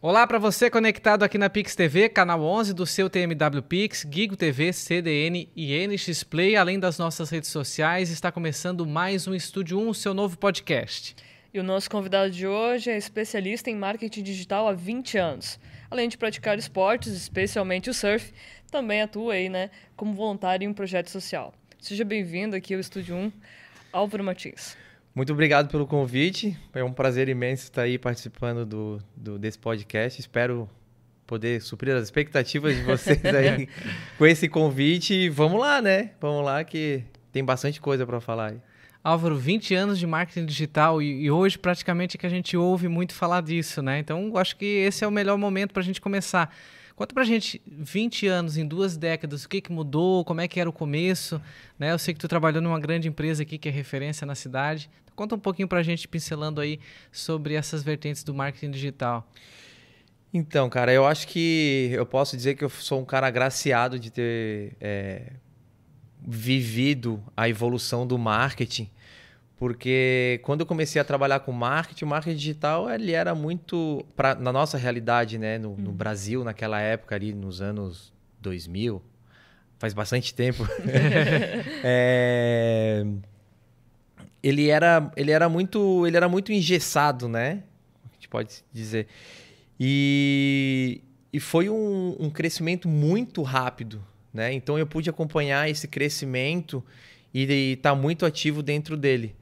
Olá para você conectado aqui na Pix TV, canal 11 do seu TMW Pix, Gigo TV, CDN e NX Play, além das nossas redes sociais, está começando mais um Estúdio 1, seu novo podcast. E o nosso convidado de hoje é especialista em marketing digital há 20 anos. Além de praticar esportes, especialmente o surf, também atua aí, né, como voluntário em um projeto social. Seja bem-vindo aqui ao Estúdio 1, Álvaro Martins. Muito obrigado pelo convite. É um prazer imenso estar aí participando do, do desse podcast. Espero poder suprir as expectativas de vocês aí com esse convite. Vamos lá, né? Vamos lá que tem bastante coisa para falar aí. Álvaro, 20 anos de marketing digital e, e, hoje praticamente é que a gente ouve muito falar disso, né? Então, acho que esse é o melhor momento para a gente começar. Conta pra gente, 20 anos, em duas décadas, o que, que mudou, como é que era o começo, né? Eu sei que tu trabalhou numa grande empresa aqui que é referência na cidade. Conta um pouquinho para a gente, pincelando aí sobre essas vertentes do marketing digital. Então, cara, eu acho que eu posso dizer que eu sou um cara agraciado de ter é, vivido a evolução do marketing, porque quando eu comecei a trabalhar com marketing, o marketing digital ele era muito, pra, na nossa realidade, né, no, no hum. Brasil, naquela época ali, nos anos 2000, faz bastante tempo, é, ele era, ele era muito, ele era muito engessado, né? A gente pode dizer. E, e foi um, um crescimento muito rápido, né? Então eu pude acompanhar esse crescimento e estar tá muito ativo dentro dele,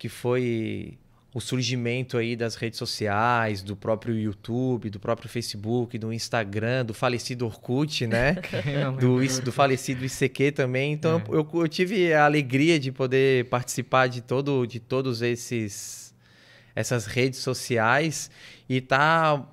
que foi o surgimento aí das redes sociais, do próprio YouTube, do próprio Facebook, do Instagram, do falecido Orkut, né? do, do falecido ICQ também. Então é. eu, eu, tive a alegria de poder participar de todo de todos esses essas redes sociais e estar tá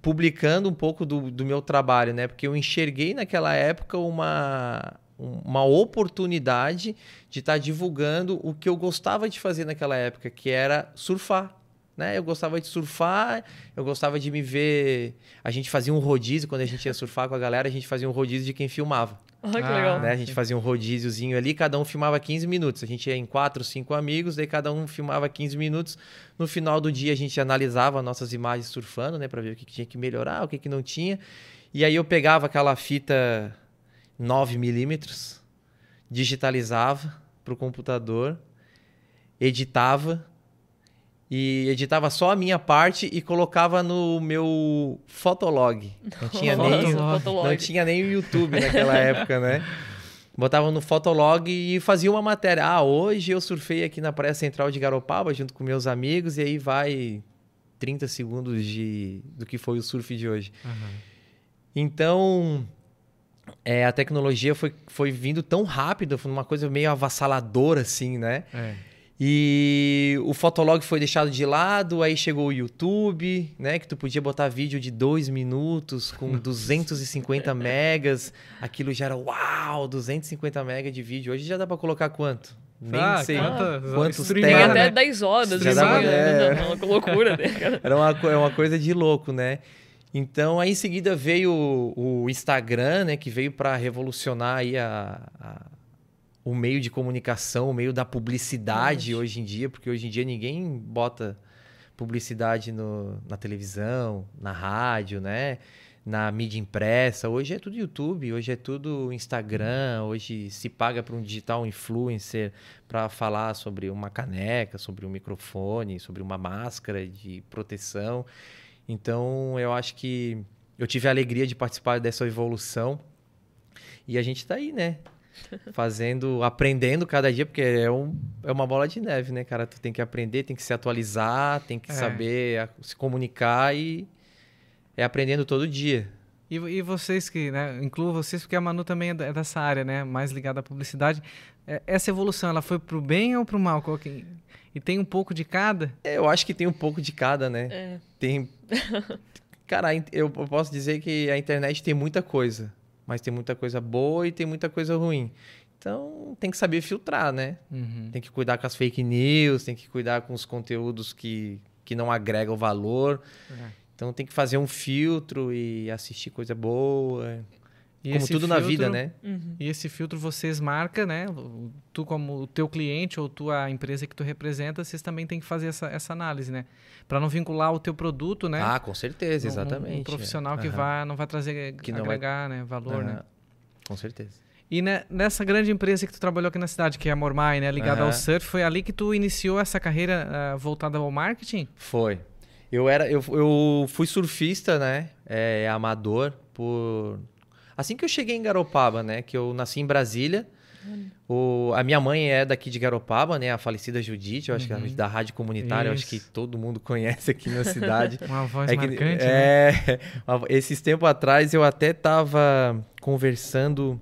publicando um pouco do, do meu trabalho, né? Porque eu enxerguei naquela época uma uma oportunidade de estar tá divulgando o que eu gostava de fazer naquela época, que era surfar. Né? Eu gostava de surfar, eu gostava de me ver. A gente fazia um rodízio quando a gente ia surfar com a galera, a gente fazia um rodízio de quem filmava. Ah, que legal. Né? A gente fazia um rodíziozinho ali, cada um filmava 15 minutos. A gente ia em quatro, cinco amigos, daí cada um filmava 15 minutos. No final do dia a gente analisava nossas imagens surfando, né, para ver o que tinha que melhorar, o que, que não tinha. E aí eu pegava aquela fita 9 milímetros, digitalizava para o computador, editava e editava só a minha parte e colocava no meu Fotolog. Não tinha nem, não tinha nem o YouTube naquela época, né? Botava no Fotolog e fazia uma matéria. Ah, hoje eu surfei aqui na Praia Central de Garopaba junto com meus amigos e aí vai 30 segundos de, do que foi o surf de hoje. Uhum. Então, é, a tecnologia foi, foi vindo tão rápido, foi uma coisa meio avassaladora, assim, né? É. E o Fotolog foi deixado de lado, aí chegou o YouTube, né? Que tu podia botar vídeo de dois minutos com 250 megas. Aquilo já era uau, 250 megas de vídeo. Hoje já dá para colocar quanto? Nem ah, sei quanta, quantos tem. até 10 horas. Já dava, é... Não, não, loucura, né? Era uma, é uma coisa de louco, né? Então, aí em seguida veio o, o Instagram, né, que veio para revolucionar aí a, a, o meio de comunicação, o meio da publicidade Nossa. hoje em dia, porque hoje em dia ninguém bota publicidade no, na televisão, na rádio, né? Na mídia impressa. Hoje é tudo YouTube, hoje é tudo Instagram, hoje se paga para um digital influencer para falar sobre uma caneca, sobre um microfone, sobre uma máscara de proteção. Então, eu acho que eu tive a alegria de participar dessa evolução. E a gente está aí, né? Fazendo, aprendendo cada dia, porque é, um, é uma bola de neve, né, cara? Tu tem que aprender, tem que se atualizar, tem que é. saber se comunicar e é aprendendo todo dia. E, e vocês que, né, incluo vocês, porque a Manu também é, é dessa área, né, mais ligada à publicidade. É, essa evolução, ela foi pro bem ou pro mal? E tem um pouco de cada? É, eu acho que tem um pouco de cada, né? É. Tem. Cara, eu posso dizer que a internet tem muita coisa, mas tem muita coisa boa e tem muita coisa ruim. Então tem que saber filtrar, né? Uhum. Tem que cuidar com as fake news, tem que cuidar com os conteúdos que, que não agregam valor. É. Então tem que fazer um filtro e assistir coisa boa. E Como tudo na vida, filtro- né? Uhum. E esse filtro vocês marcam, né? Tu como o teu cliente ou tua empresa que tu representa, vocês também têm que fazer essa, essa análise, né? Para não vincular o teu produto, né? Ah, com certeza, Um- um- exatamente. Um, profissional que Aham. vai, não vai trazer, Que não vai- agregar né, valor, né? Aham. Com certeza. E ne- nessa grande empresa que tu trabalhou aqui na cidade, que é a Mormai, né? Ligada ao surf, foi ali que tu iniciou essa carreira ah, voltada ao marketing? Foi. Eu era, eu, eu fui surfista, né? É, amador por assim que eu cheguei em Garopaba, né? Que eu nasci em Brasília. O, a minha mãe é daqui de Garopaba, né? A falecida Judite, eu acho que Uhum. é da rádio comunitária, eu acho que todo mundo conhece aqui na cidade. Uma voz É que- marcante, né? é, esses tempos atrás eu até tava conversando.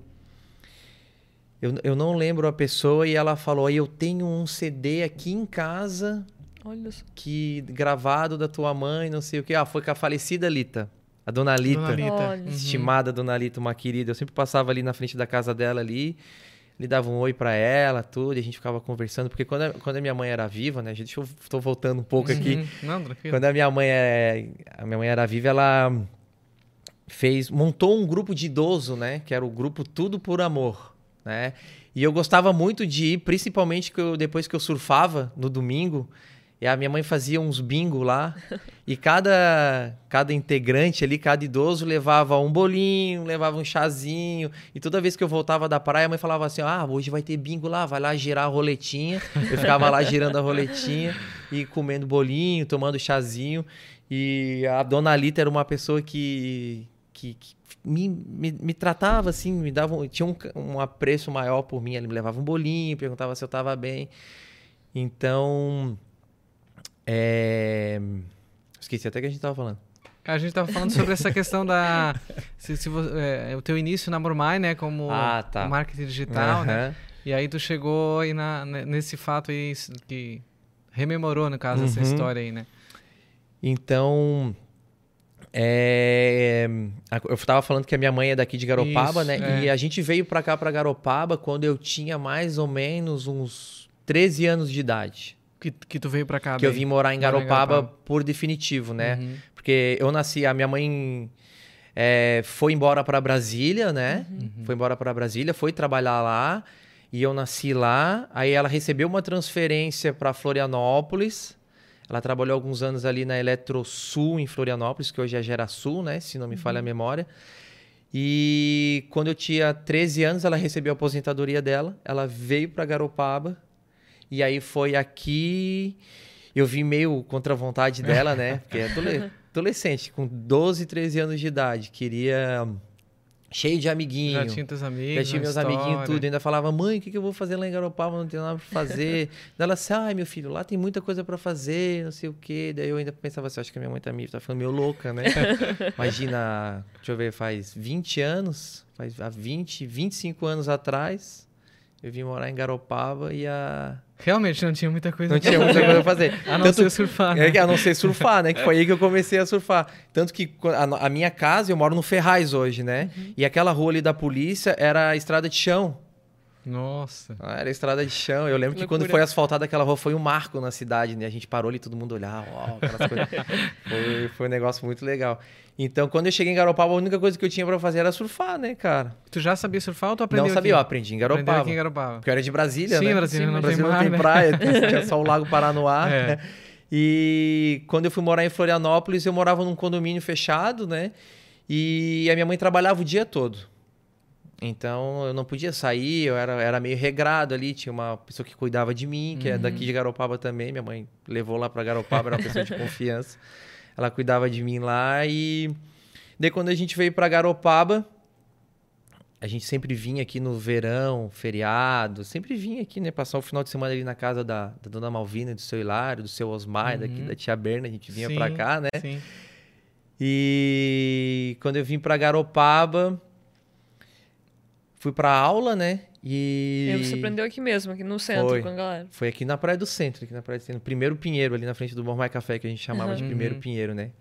Eu, eu não lembro a pessoa e ela falou: "Aí eu tenho um CD aqui em casa Olha só. que gravado da tua mãe, não sei o que. Ah, foi com a falecida Lita. A dona Lita. Dona Lita. Uhum. Estimada dona Lita, uma querida. Eu sempre passava ali na frente da casa dela ali. Ele dava um oi pra ela, tudo, e a gente ficava conversando. Porque quando a, quando a minha mãe era viva, né? Gente, eu tô voltando um pouco aqui. Uhum. Não, tranquilo. Quando a minha mãe é, a minha mãe era viva, ela fez, montou um grupo de idoso, né? Que era o grupo Tudo por Amor, né? E eu gostava muito de ir, principalmente que eu- depois que eu surfava no domingo, e a minha mãe fazia uns bingo lá, e cada cada integrante ali, cada idoso levava um bolinho, levava um chazinho, e toda vez que eu voltava da praia, a mãe falava assim: "Ah, hoje vai ter bingo lá, vai lá girar a roletinha". Eu ficava lá girando a roletinha e comendo bolinho, tomando chazinho. E a dona Lita era uma pessoa que, que, que me, me, me tratava assim, me dava tinha um, um apreço maior por mim. Ele me levava um bolinho, perguntava se eu estava bem. Então, é... esqueci até que a gente estava falando. A gente tava falando sobre essa questão da. Se, se vo- é, o teu início na Mormai, né? Como Ah, tá. marketing digital, né? Aham. E aí tu chegou aí na, ne- nesse fato aí que rememorou, no caso, essa Uhum. história aí, né? Então, é, eu estava falando que a minha mãe é daqui de Garopaba, Isso, né? é. E a gente veio para cá, para Garopaba, quando eu tinha mais ou menos uns 13 anos de idade. Que, que tu veio pra cá. que eu vim morar em Morar em Garopaba, Garopaba. por definitivo, né? Uhum. Porque eu nasci, a minha mãe é, foi embora para Brasília, né? Uhum. Foi embora para Brasília, foi trabalhar lá e eu nasci lá. Aí ela recebeu uma transferência para Florianópolis. Ela trabalhou alguns anos ali na Eletrosul em Florianópolis, que hoje é Gerasul, né? Se não me falha a memória. E quando eu tinha 13 anos, ela recebeu a aposentadoria dela. Ela veio para Garopaba. E aí foi aqui. Eu vim meio contra a vontade dela, né? Porque é adole- adolescente, com 12, 13 anos de idade. Queria. Cheio de amiguinho. Já tinha teus amigos. Já tinha meus história. amiguinhos tudo. Ainda falava, mãe, o que, que eu vou fazer lá em Garopaba? Não tenho nada pra fazer. Daí ela assim, ai, meu filho, lá tem muita coisa pra fazer, não sei o quê. Daí eu ainda pensava assim, acho que a minha mãe tá, meio, tá ficando meio louca, né? Imagina, deixa eu ver, faz 20 anos, faz há 20, 25 anos atrás, eu vim morar em Garopaba e a... Realmente não tinha muita coisa não tinha muita coisa pra fazer. A não Tanto- ser surfar, né? é que a não ser surfar, né? Que foi aí que eu comecei a surfar. Tanto que qu- a, a minha casa, eu moro no Ferraz hoje, né? Uhum. E aquela rua ali da polícia era a estrada de chão. Nossa. Ah, era estrada de chão. Eu lembro Que que quando foi asfaltada aquela rua foi um marco na cidade, né? A gente parou ali, todo mundo olhava, uau. Foi, foi um negócio muito legal. Então, quando eu cheguei em Garopaba, a única coisa que eu tinha pra fazer era surfar, né, cara? Tu já sabia surfar ou tu aprendeu não sabia, eu aqui? aprendi em Aprendeu Garopaba. aqui em Garopaba. Porque eu era de Brasília, Sim, né? Brasília Sim, não Brasil tem não mar, tem né? praia, tinha só o Lago Paranoá. É. né? E quando eu fui morar em Florianópolis, eu morava num condomínio fechado, né? E a minha mãe trabalhava o dia todo. Então eu não podia sair, eu era, era meio regrado ali. Tinha uma pessoa que cuidava de mim, que é Uhum. daqui de Garopaba também. Minha mãe levou lá pra Garopaba, era uma pessoa de confiança. Ela cuidava de mim lá e. Daí quando a gente veio pra Garopaba, a gente sempre vinha aqui no verão, feriado, sempre vinha aqui, né? Passar o final de semana ali na casa da, da dona Malvina, do seu Hilário, do seu Osmar, daqui Uhum. da tia Berna, a gente vinha pra cá, né? Sim. E quando eu vim pra Garopaba, fui pra aula, né? E. E você aprendeu aqui mesmo, aqui no centro, Foi. com a galera. Foi aqui na Praia do Centro, aqui na Praia do Centro. Primeiro Pinheiro, ali na frente do Mormai Café, que a gente chamava de Uhum. Primeiro Uhum. Pinheiro, né?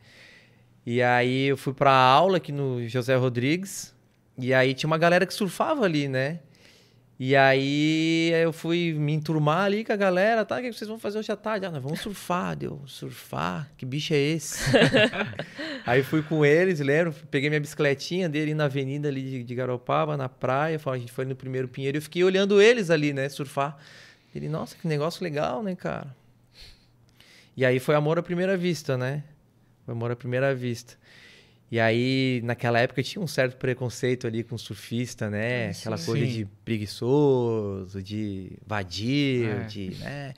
E aí eu fui pra aula aqui no José Rodrigues. E aí tinha uma galera que surfava ali, né? E aí eu fui me enturmar ali com a galera, tá? O que vocês vão fazer hoje à tarde? Ah, nós vamos surfar. Deu, surfar? Que bicho é esse? aí fui com eles, lembro, peguei minha bicicletinha dele na avenida ali de, de Garopaba, na praia, a gente foi no primeiro pinheiro e eu fiquei olhando eles ali, né, surfar. Ele, nossa, que negócio legal, né, cara? E aí foi amor à primeira vista, né? Foi amor à primeira vista. E aí, naquela época, tinha um certo preconceito ali com surfista, né? Sim, Aquela coisa sim. de preguiçoso, de vadio, é. de, né?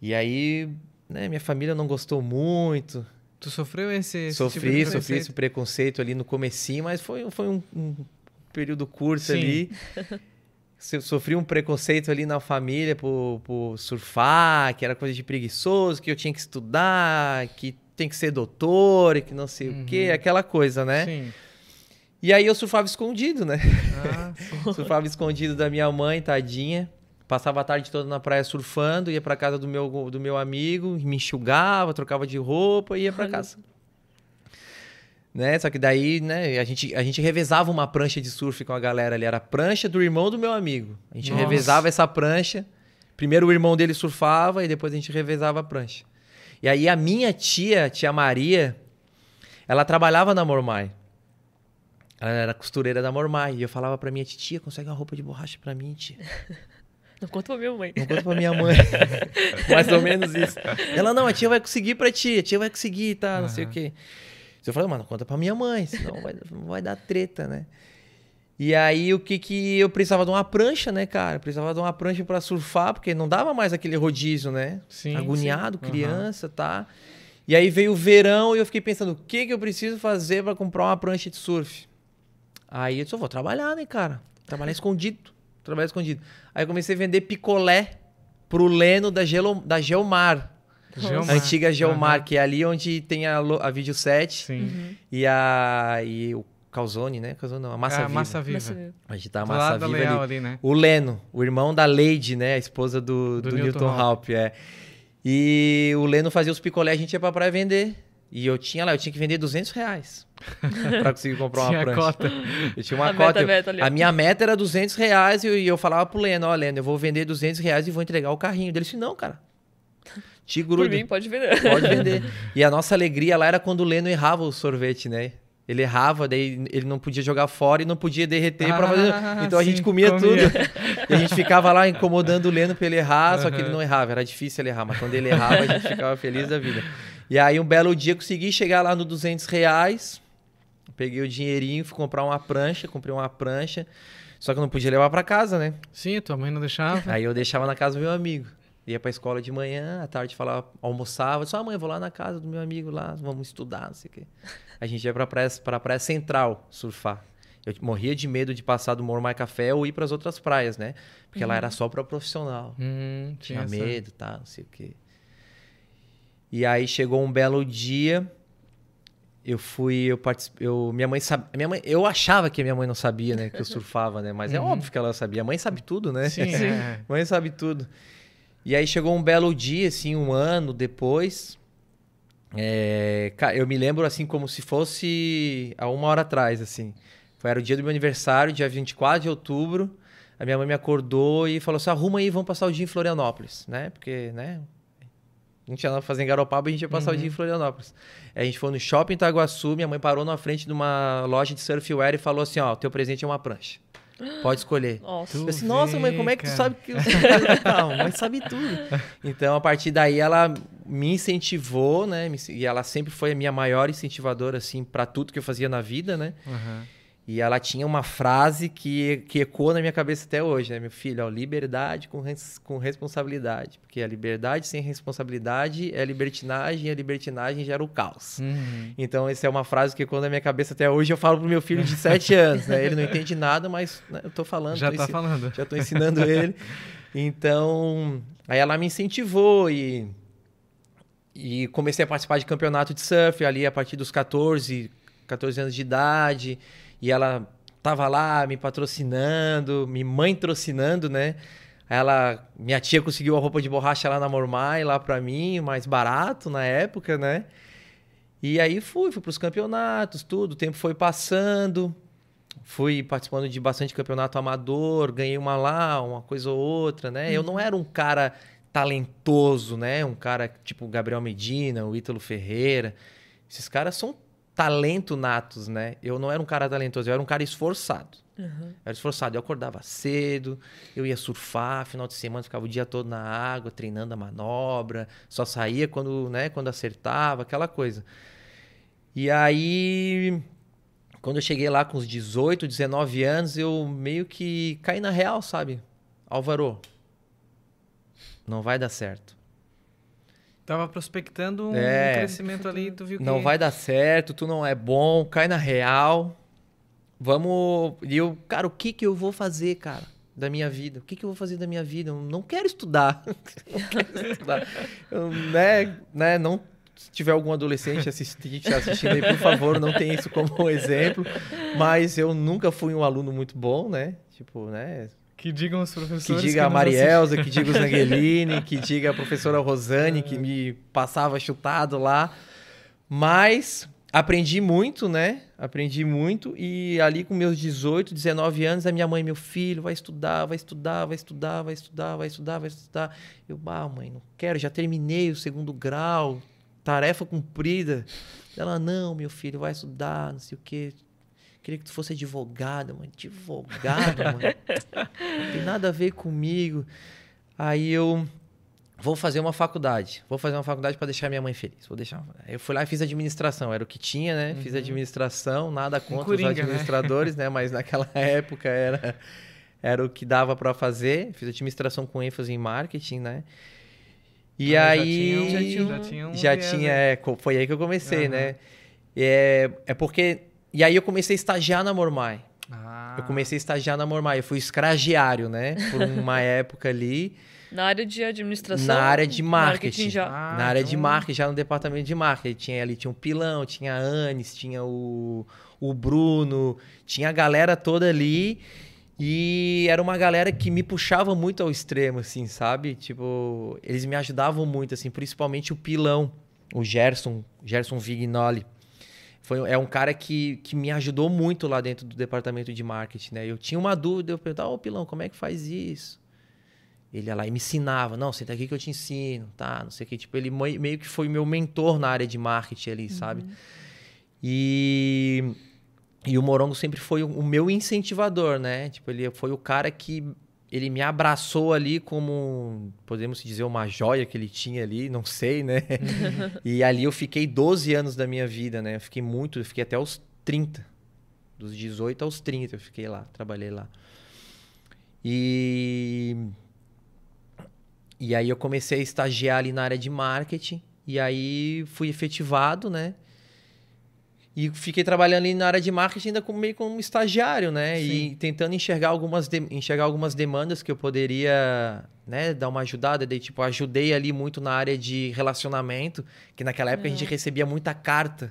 E aí, né, minha família não gostou muito. Tu sofreu esse, esse Sofri, tipo sofri esse preconceito ali no comecinho, mas foi, foi um, um período curto sim. ali. sofri um preconceito ali na família por, por surfar, que era coisa de preguiçoso, que eu tinha que estudar, que tem que ser doutor e que não sei uhum. o quê, aquela coisa, né? Sim. E aí eu surfava escondido, né? Ah, surfava escondido da minha mãe, tadinha. Passava a tarde toda na praia surfando, ia para casa do meu, do meu amigo, me enxugava, trocava de roupa e ia para casa. Né? Só que daí, né, a gente, a gente revezava uma prancha de surf com a galera ali. Era a prancha do irmão do meu amigo. A gente Nossa. revezava essa prancha. Primeiro o irmão dele surfava e depois a gente revezava a prancha. E aí a minha tia, tia Maria, ela trabalhava na Mormai. Ela era costureira da Mormai. E eu falava pra minha tia, consegue uma roupa de borracha pra mim, tia? Não conta pra minha mãe. Não conta pra minha mãe. Mais ou menos isso. Ela, não, a tia vai conseguir pra ti, a tia vai conseguir, tá, não uhum. sei o quê. Eu falei, mano, conta pra minha mãe, senão vai, vai dar treta, né? E aí, o que que eu precisava de uma prancha, né, cara? Eu precisava de uma prancha para surfar, porque não dava mais aquele rodízio, né? Sim, Agoniado, sim. criança, uhum. tá? E aí veio o verão e eu fiquei pensando, o que que eu preciso fazer para comprar uma prancha de surf? Aí eu disse, eu vou trabalhar, né, cara? Trabalhar escondido. Trabalhar escondido. Aí eu comecei a vender picolé pro Leno da, Gelo, da Geomar. Geomar. A antiga Geomar, uhum. que é ali onde tem a, a Video 7 uhum. e, a, e o Calzone, né? Calzone não, a Massa, é, a Massa Viva. Viva. A gente tá a Massa Viva ali. ali. né? O Leno, o irmão da Lady, né? A esposa do, do, do Newton, Newton é. E o Leno fazia os picolés, a gente ia pra praia vender. E eu tinha lá, eu tinha que vender 200 reais pra conseguir comprar uma tinha prancha. Cota. Eu tinha uma a cota. Meta, eu, a minha meta era 200 reais e eu, e eu falava pro Leno, ó, Leno, eu vou vender 200 reais e vou entregar o carrinho. Ele disse, não, cara. Te gruda. Por mim, pode vender. Pode vender. E a nossa alegria lá era quando o Leno errava o sorvete, né? Ele errava, daí ele não podia jogar fora e não podia derreter ah, para fazer. Então sim, a gente comia, comia. tudo. e a gente ficava lá incomodando o Leno para ele errar, uhum. só que ele não errava. Era difícil ele errar, mas quando ele errava, a gente ficava feliz da vida. E aí, um belo dia, consegui chegar lá no 200 reais. Peguei o dinheirinho, fui comprar uma prancha, comprei uma prancha. Só que eu não podia levar para casa, né? Sim, tua mãe não deixava. Aí eu deixava na casa do meu amigo. Ia pra escola de manhã, à tarde falava, almoçava. Só, ah, mãe, vou lá na casa do meu amigo lá, vamos estudar, não sei o quê a gente ia pra praia, pra praia central surfar. Eu morria de medo de passar do Mormai Café ou ir para as outras praias, né? Porque uhum. lá era só para profissional. Uhum, tinha, medo, tá, não sei o quê. E aí chegou um belo dia, eu fui, eu participei, eu, minha mãe sabe, minha mãe, eu achava que a minha mãe não sabia, né, que eu surfava, né? Mas é uhum. é óbvio que ela sabia. A mãe sabe tudo, né? Sim, sim. Mãe sabe tudo. E aí chegou um belo dia, assim, um ano depois, é, eu me lembro assim como se fosse há uma hora atrás, assim. Foi, era o dia do meu aniversário, dia 24 de outubro. A minha mãe me acordou e falou assim: arruma aí, vamos passar o dia em Florianópolis, né? Porque, né? A gente ia lá fazer em Garopaba, a gente ia passar uhum. o dia em. Florianópolis. Aí a gente foi no shopping Itaguaçu, minha mãe parou na frente de uma loja de surfwear e falou assim: ó, teu presente é uma prancha. Pode escolher. Nossa, eu disse, Nossa mãe, como é que tu sabe que eu Não, mãe sabe tudo. Então, a partir daí, ela me incentivou, né? E ela sempre foi a minha maior incentivadora, assim, para tudo que eu fazia na vida, né? Uhum. E ela tinha uma frase que, que ecoa na minha cabeça até hoje, né? Meu filho, ó, liberdade com, res, com responsabilidade. Porque a liberdade sem responsabilidade é libertinagem, e a libertinagem gera o caos. Uhum. Então, essa é uma frase que ecoa na minha cabeça até hoje. Eu falo pro meu filho de 7 anos, né? Ele não entende nada, mas né, eu tô falando. Já tô tá ensin... falando. Já tô ensinando ele. Então, aí ela me incentivou e... E comecei a participar de campeonato de surf ali a partir dos 14, 14 anos de idade. E ela tava lá me patrocinando, me mãe trocinando, né? Ela, minha tia conseguiu a roupa de borracha lá na Mormai, lá para mim, mais barato na época, né? E aí fui, fui pros campeonatos, tudo, o tempo foi passando. fui participando de bastante campeonato amador, ganhei uma lá, uma coisa ou outra, né? Uhum. Eu não era um cara talentoso, né? Um cara tipo Gabriel Medina, o Ítalo Ferreira. Esses caras são talento natos, né? Eu não era um cara talentoso, eu era um cara esforçado. Uhum. Era esforçado. Eu acordava cedo, eu ia surfar, final de semana ficava o dia todo na água, treinando a manobra, só saía quando, né, quando acertava, aquela coisa. E aí quando eu cheguei lá com os 18, 19 anos, eu meio que caí na real, sabe? Álvaro, não vai dar certo. Tava prospectando um é, crescimento ali, tu viu que... Não vai dar certo, tu não é bom, cai na real. Vamos... E eu, cara, o que que eu vou fazer, cara, da minha vida? O que que eu vou fazer da minha vida? Eu não quero estudar. não quero estudar. Eu, né, né, não se tiver algum adolescente assistindo, assistindo aí, por favor, não tenha isso como exemplo. Mas eu nunca fui um aluno muito bom, né? Tipo, né? Que digam os professores. Que diga que a Marielza, que diga o Zangelini, que diga a professora Rosane, que me passava chutado lá. Mas aprendi muito, né? Aprendi muito. E ali com meus 18, 19 anos, a minha mãe, meu filho, vai estudar, vai estudar, vai estudar, vai estudar, vai estudar, vai estudar. Eu, ah, mãe, não quero, já terminei o segundo grau, tarefa cumprida. Ela, não, meu filho, vai estudar, não sei o quê. Queria que tu fosse advogada, mano. Advogada, mano. Não tem nada a ver comigo. Aí eu vou fazer uma faculdade. Vou fazer uma faculdade para deixar minha mãe feliz. Vou deixar. Eu fui lá e fiz administração. Era o que tinha, né? Uhum. Fiz administração, nada contra Coringa, os né? administradores, né? né? Mas naquela época era era o que dava para fazer. Fiz administração com ênfase em marketing, né? E ah, aí. Já tinha, já tinha, um já tinha é, foi aí que eu comecei, uhum. né? É, é porque. E aí eu comecei a estagiar na Mormai. Ah. Eu comecei a estagiar na Mormai. Eu fui escragiário, né? Por uma época ali. Na área de administração? Na área de marketing. marketing já. Ah, na área então... de marketing, já no departamento de marketing. Tinha, ali tinha o Pilão, tinha a Anis, tinha o, o Bruno, tinha a galera toda ali. E era uma galera que me puxava muito ao extremo, assim, sabe? Tipo, eles me ajudavam muito, assim, principalmente o Pilão, o Gerson, Gerson Vignoli. Foi, é um cara que, que me ajudou muito lá dentro do departamento de marketing, né? Eu tinha uma dúvida, eu perguntava, ô oh, Pilão, como é que faz isso? Ele ia lá e me ensinava, não, senta aqui que eu te ensino, tá? Não sei o que. Tipo, ele meio que foi meu mentor na área de marketing ali, uhum. sabe? E e o Morongo sempre foi o meu incentivador, né? Tipo, ele foi o cara que ele me abraçou ali como, podemos dizer, uma joia que ele tinha ali, não sei, né? e ali eu fiquei 12 anos da minha vida, né? Eu fiquei muito, eu fiquei até os 30. Dos 18 aos 30 eu fiquei lá, trabalhei lá. E e aí eu comecei a estagiar ali na área de marketing e aí fui efetivado, né? E fiquei trabalhando ali na área de marketing ainda como, meio como estagiário, né? Sim. E tentando enxergar algumas, de, enxergar algumas demandas que eu poderia né, dar uma ajudada. Daí, tipo, ajudei ali muito na área de relacionamento, que naquela época é. a gente é. recebia muita carta.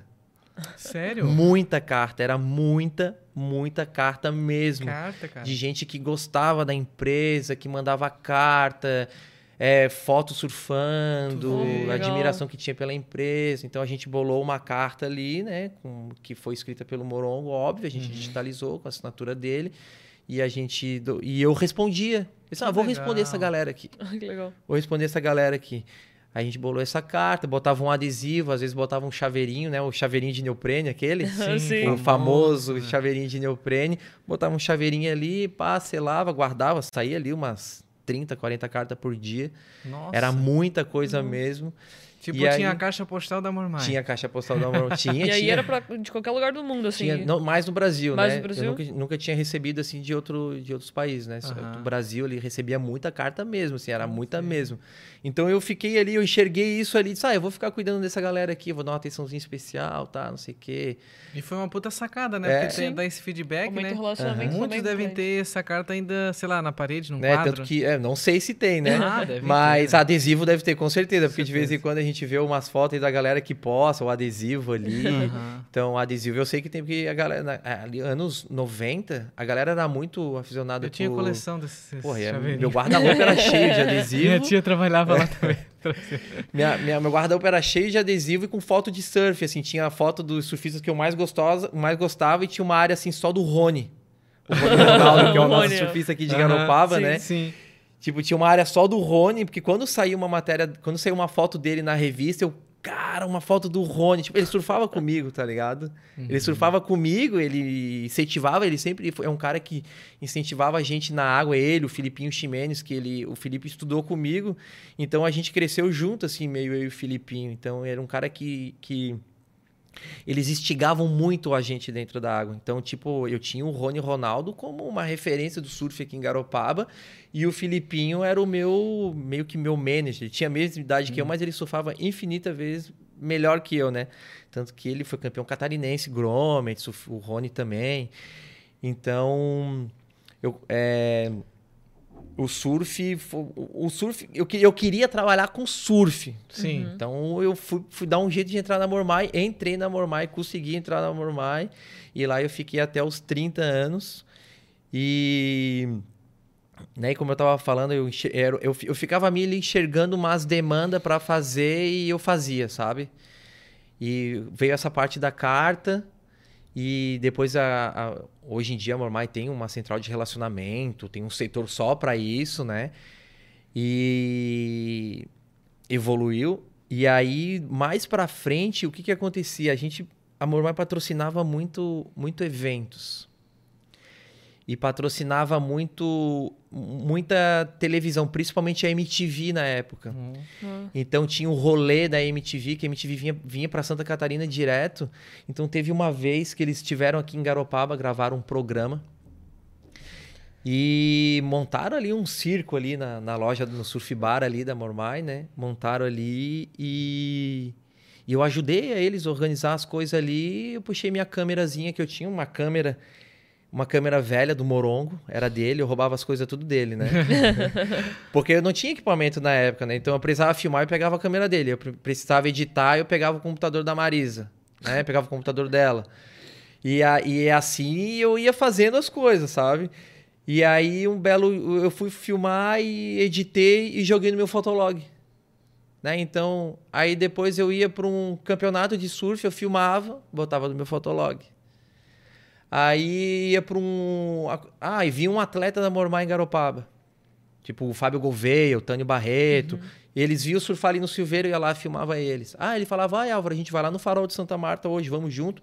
Sério? Muita carta. Era muita, muita carta mesmo. Carta, cara. De gente que gostava da empresa, que mandava carta é, foto surfando, admiração que tinha pela empresa. Então a gente bolou uma carta ali, né, com, que foi escrita pelo Morongo, óbvio, a gente uhum. digitalizou com a assinatura dele. E a gente. E eu respondia. Eu disse, ah, vou legal. responder essa galera aqui. que legal. Vou responder essa galera aqui. A gente bolou essa carta, botava um adesivo, às vezes botava um chaveirinho, né? O chaveirinho de neoprene, aquele. Sim, Sim. O famoso chaveirinho de neoprene. Botava um chaveirinho ali, pá, selava, guardava, saía ali umas 30, 40 cartas por dia. Nossa. Era muita coisa uhum. mesmo. Tipo, e tinha aí, a caixa postal da Mormai. Tinha a caixa postal da Mormai. Tinha, e aí tinha. era pra, de qualquer lugar do mundo, assim. Tinha, não, mais no Brasil, mais né? No Brasil? Eu nunca, nunca, tinha recebido, assim, de, outro, de outros países, né? Uhum. O Brasil, ele recebia muita carta mesmo, assim, era muita Sim. mesmo. Então eu fiquei ali, eu enxerguei isso ali, disse, ah, eu vou ficar cuidando dessa galera aqui, vou dar uma atençãozinha especial, tá, não sei o quê. E foi uma puta sacada, né? É. Porque tem, dá esse feedback, Aumenta né? Relacionamento uhum. Muitos devem ter essa carta ainda, sei lá, na parede, num né? quadro. Tanto que, é, não sei se tem, né? Ah, Mas ter. adesivo deve ter, com certeza, porque certeza. de vez em quando a gente vê umas fotos aí da galera que posta, o adesivo ali. Aham. Então, o adesivo eu sei que tem, porque a galera, na- ali, anos 90, a galera era muito aficionada Eu tinha por... coleção desses Porra, é- meu guarda-roupa era cheio de adesivo. Minha tia trabalhava lá também. Minha, minha- meu guarda-roupa era cheio de adesivo e com foto de surf, assim. Tinha a foto dos surfistas que eu mais, gostosa, mais gostava e tinha uma área, assim, só do Rony. O Rony Ronaldo, que é o nosso surfista aqui de Aham, Garopaba, sim, né? Sim. Tipo, tinha uma área só do Rony, porque quando saiu uma matéria, quando saiu uma foto dele na revista, eu, cara, uma foto do Rony. Tipo, ele surfava comigo, tá ligado? Ele surfava comigo, ele incentivava, ele sempre foi, é um cara que incentivava a gente na água, ele, o Filipinho Ximenes, que ele, o Felipe estudou comigo, então a gente cresceu junto, assim, meio eu e o Filipinho. Então era um cara que. que eles instigavam muito a gente dentro da água. Então, tipo, eu tinha o Rony Ronaldo como uma referência do surf aqui em Garopaba e o Filipinho era o meu, meio que meu manager. Ele tinha a mesma idade que eu, mas ele surfava infinita vezes melhor que eu, né? Tanto que ele foi campeão catarinense, surf- o Rony também. Então, eu, é, o surf, o surf, eu, que- eu queria trabalhar com surf, Sim. então eu fui, fui dar um jeito de entrar na Mormai, entrei na Mormai, consegui entrar na Mormai e lá eu fiquei até os 30 anos. E né, como eu tava falando, eu, eu, fi- eu ficava me enxergando umas demandas para fazer e eu fazia, sabe? E veio essa parte da carta e depois a, a- hoje em dia a Mormai tem uma central de relacionamento, tem um setor só para isso, né? E evoluiu. E aí, mais pra frente, o que que acontecia? A gente, a Mormai patrocinava muito, muito eventos. E patrocinava muito, muita televisão, principalmente a MTV na época. Uhum. Então tinha o rolê da MTV, que a MTV vinha, vinha para Santa Catarina direto. Então teve uma vez que eles estiveram aqui em Garopaba, gravaram um programa. E montaram ali um circo ali na, na loja, no surf bar ali da Mormai, né? Montaram ali e, e eu ajudei a eles a organizar as coisas ali. Eu puxei minha câmerazinha que eu tinha, uma câmera, uma câmera velha do Morongo, era dele, eu roubava as coisas tudo dele, né? Porque eu não tinha equipamento na época, né? Então eu precisava filmar e pegava a câmera dele. Eu pre- precisava editar, eu pegava o computador da Marisa, né? Pegava o computador dela. E, a, e assim eu ia fazendo as coisas, sabe? E aí um belo eu fui filmar e editei e joguei no meu fotolog. Né? Então, aí depois eu ia para um campeonato de surf, eu filmava, botava no meu fotolog. Aí ia para um. Ah, e vinha um atleta da Mormai em Garopaba. Tipo o Fábio Gouveia, o Tânio Barreto. Eles viam surfar ali no Silveiro, eu ia lá e filmava eles. Ah, ele falava, vai Álvaro, a gente vai lá no Farol de Santa Marta hoje, vamos junto.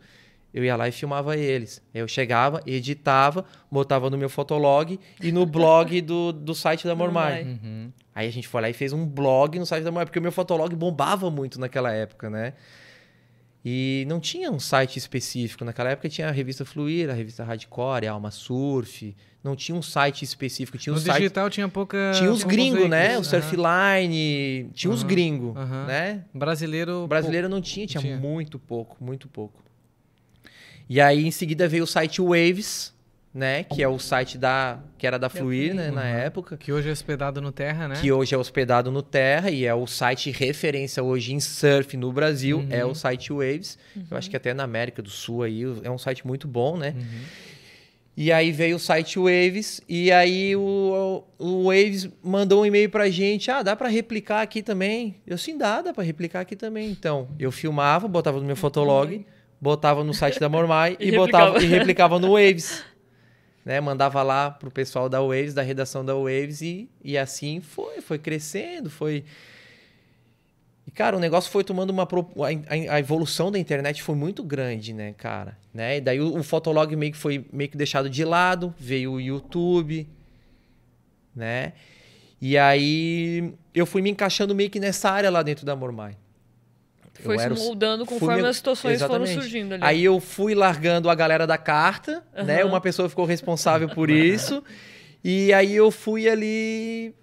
Eu ia lá e filmava eles. Eu chegava, editava, botava no meu fotolog e no blog do, do site da Mormai. Mormai. Uhum. Aí a gente foi lá e fez um blog no site da Mormai, porque o meu fotolog bombava muito naquela época, né? E não tinha um site específico. Naquela época tinha a revista Fluir, a revista Hardcore, a Alma Surf. Não tinha um site específico. Tinha um No site... digital tinha pouca. Tinha os gringos, né? O. Surfline, tinha os gringos, aham. né? Brasileiro. Brasileiro não tinha, tinha, Tinha. muito pouco, muito pouco. E aí em seguida veio o site Waves, né? Que é o site da que era da Fluir, né? Na Uhum. época. Que hoje é hospedado no Terra, né? Que hoje é hospedado no Terra e é o site referência hoje em surf no Brasil, Uhum. é o site Waves. Eu acho que até na América do Sul aí é um site muito bom, né? Uhum. E aí veio o site Waves e aí o, o Waves mandou um e-mail pra gente, ah, dá pra replicar aqui também? Eu sim, dá, dá pra replicar aqui também. Então, eu filmava, botava no meu fotolog, botava no site da Mormai E e, botava replicava. e replicava no Waves. Né? Mandava lá pro pessoal da Waves, da redação da Waves e, e assim foi, foi crescendo, foi e, cara, o negócio foi tomando uma. a- a evolução da internet foi muito grande, né, cara? Né? E daí o, o Fotolog meio que foi meio que deixado de lado, veio o YouTube, né? E aí eu fui me encaixando meio que nessa área lá dentro da Mormai. Eu Foi se era o- moldando fui conforme me- as situações foram Exatamente. surgindo ali. Aí eu fui largando a galera da carta, né? Aham. Uma pessoa ficou responsável por isso. E aí eu fui ali.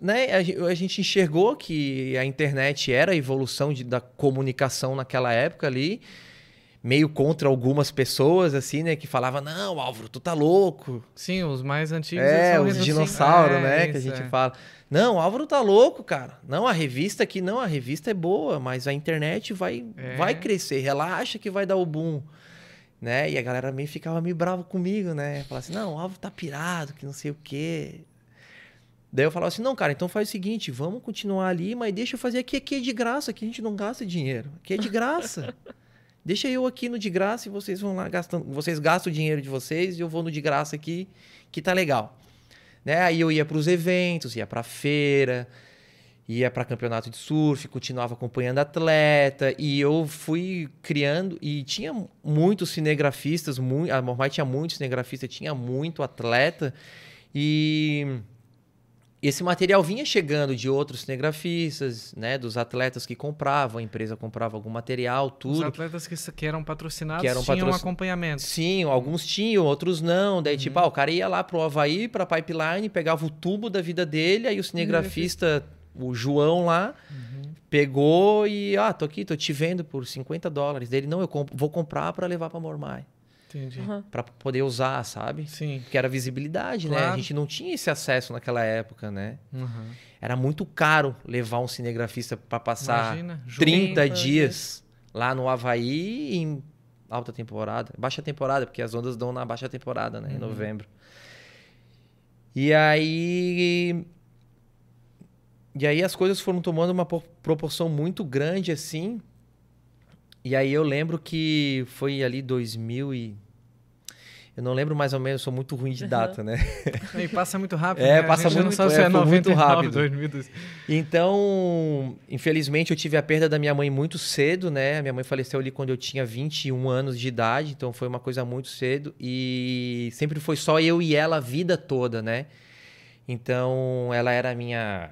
Né? A, gen- a gente enxergou que a internet era a evolução de- da comunicação naquela época ali. meio contra algumas pessoas, assim, né? Que falavam, não, Álvaro, tu tá louco. Sim, os mais antigos. É, são os assim. dinossauros, É, né? Que a gente é. fala. Não, Álvaro tá louco, cara. Não, a revista aqui, não, a revista é boa, mas a internet vai, É. vai crescer. Relaxa que vai dar o boom. Né? E a galera meio ficava meio brava comigo, né? Falava assim, não, o Álvaro tá pirado, que não sei o quê. Daí eu falava assim, não, cara, então faz o seguinte, vamos continuar ali, mas deixa eu fazer aqui, aqui é de graça, aqui a gente não gasta dinheiro. Aqui é de graça. deixa eu aqui no de graça e vocês vão lá gastando, vocês gastam o dinheiro de vocês e eu vou no de graça aqui, que tá legal. Né? Aí eu ia para os eventos, ia para feira, ia para campeonato de surf, continuava acompanhando atleta e eu fui criando e tinha muitos cinegrafistas, muito, a Mormai tinha muitos cinegrafistas, tinha muito atleta e esse material vinha chegando de outros cinegrafistas, né, dos atletas que compravam, a empresa comprava algum material, Os tudo. atletas que, que eram patrocinados Que eram tinham patrocin- acompanhamento. Sim, alguns tinham, outros não. Daí, tipo, ah, o cara ia lá pro Havaí, pra pipeline, pegava o tubo da vida dele, aí o cinegrafista, o João lá, pegou e, ah, tô aqui, tô te vendo por 50 dólares. Dele, não, eu comp- vou comprar pra levar pra Mormai, Entendi. Aham. pra poder usar, sabe? Sim. Porque era visibilidade, né? A Claro. gente não tinha esse acesso naquela época, né? Uhum. Era muito caro levar um cinegrafista pra passar Imagina. Ju- 30 Sim, dias lá no Havaí em alta temporada. Baixa temporada, porque as ondas dão na baixa temporada, né? Em novembro. E aí. E aí as coisas foram tomando uma po- proporção muito grande, assim. E aí eu lembro que foi ali 2000 e... Eu não lembro mais ou menos, sou muito ruim de data, né? E passa muito rápido. É, né? Passa gente não muito- sabe se é, é foi muito 99, rápido. 2002. Então, infelizmente, eu tive a perda da minha mãe muito cedo, né? Minha mãe faleceu ali quando eu tinha 21 anos de idade, então foi uma coisa muito cedo. E sempre foi só eu e ela a vida toda, né? Então, ela era a minha.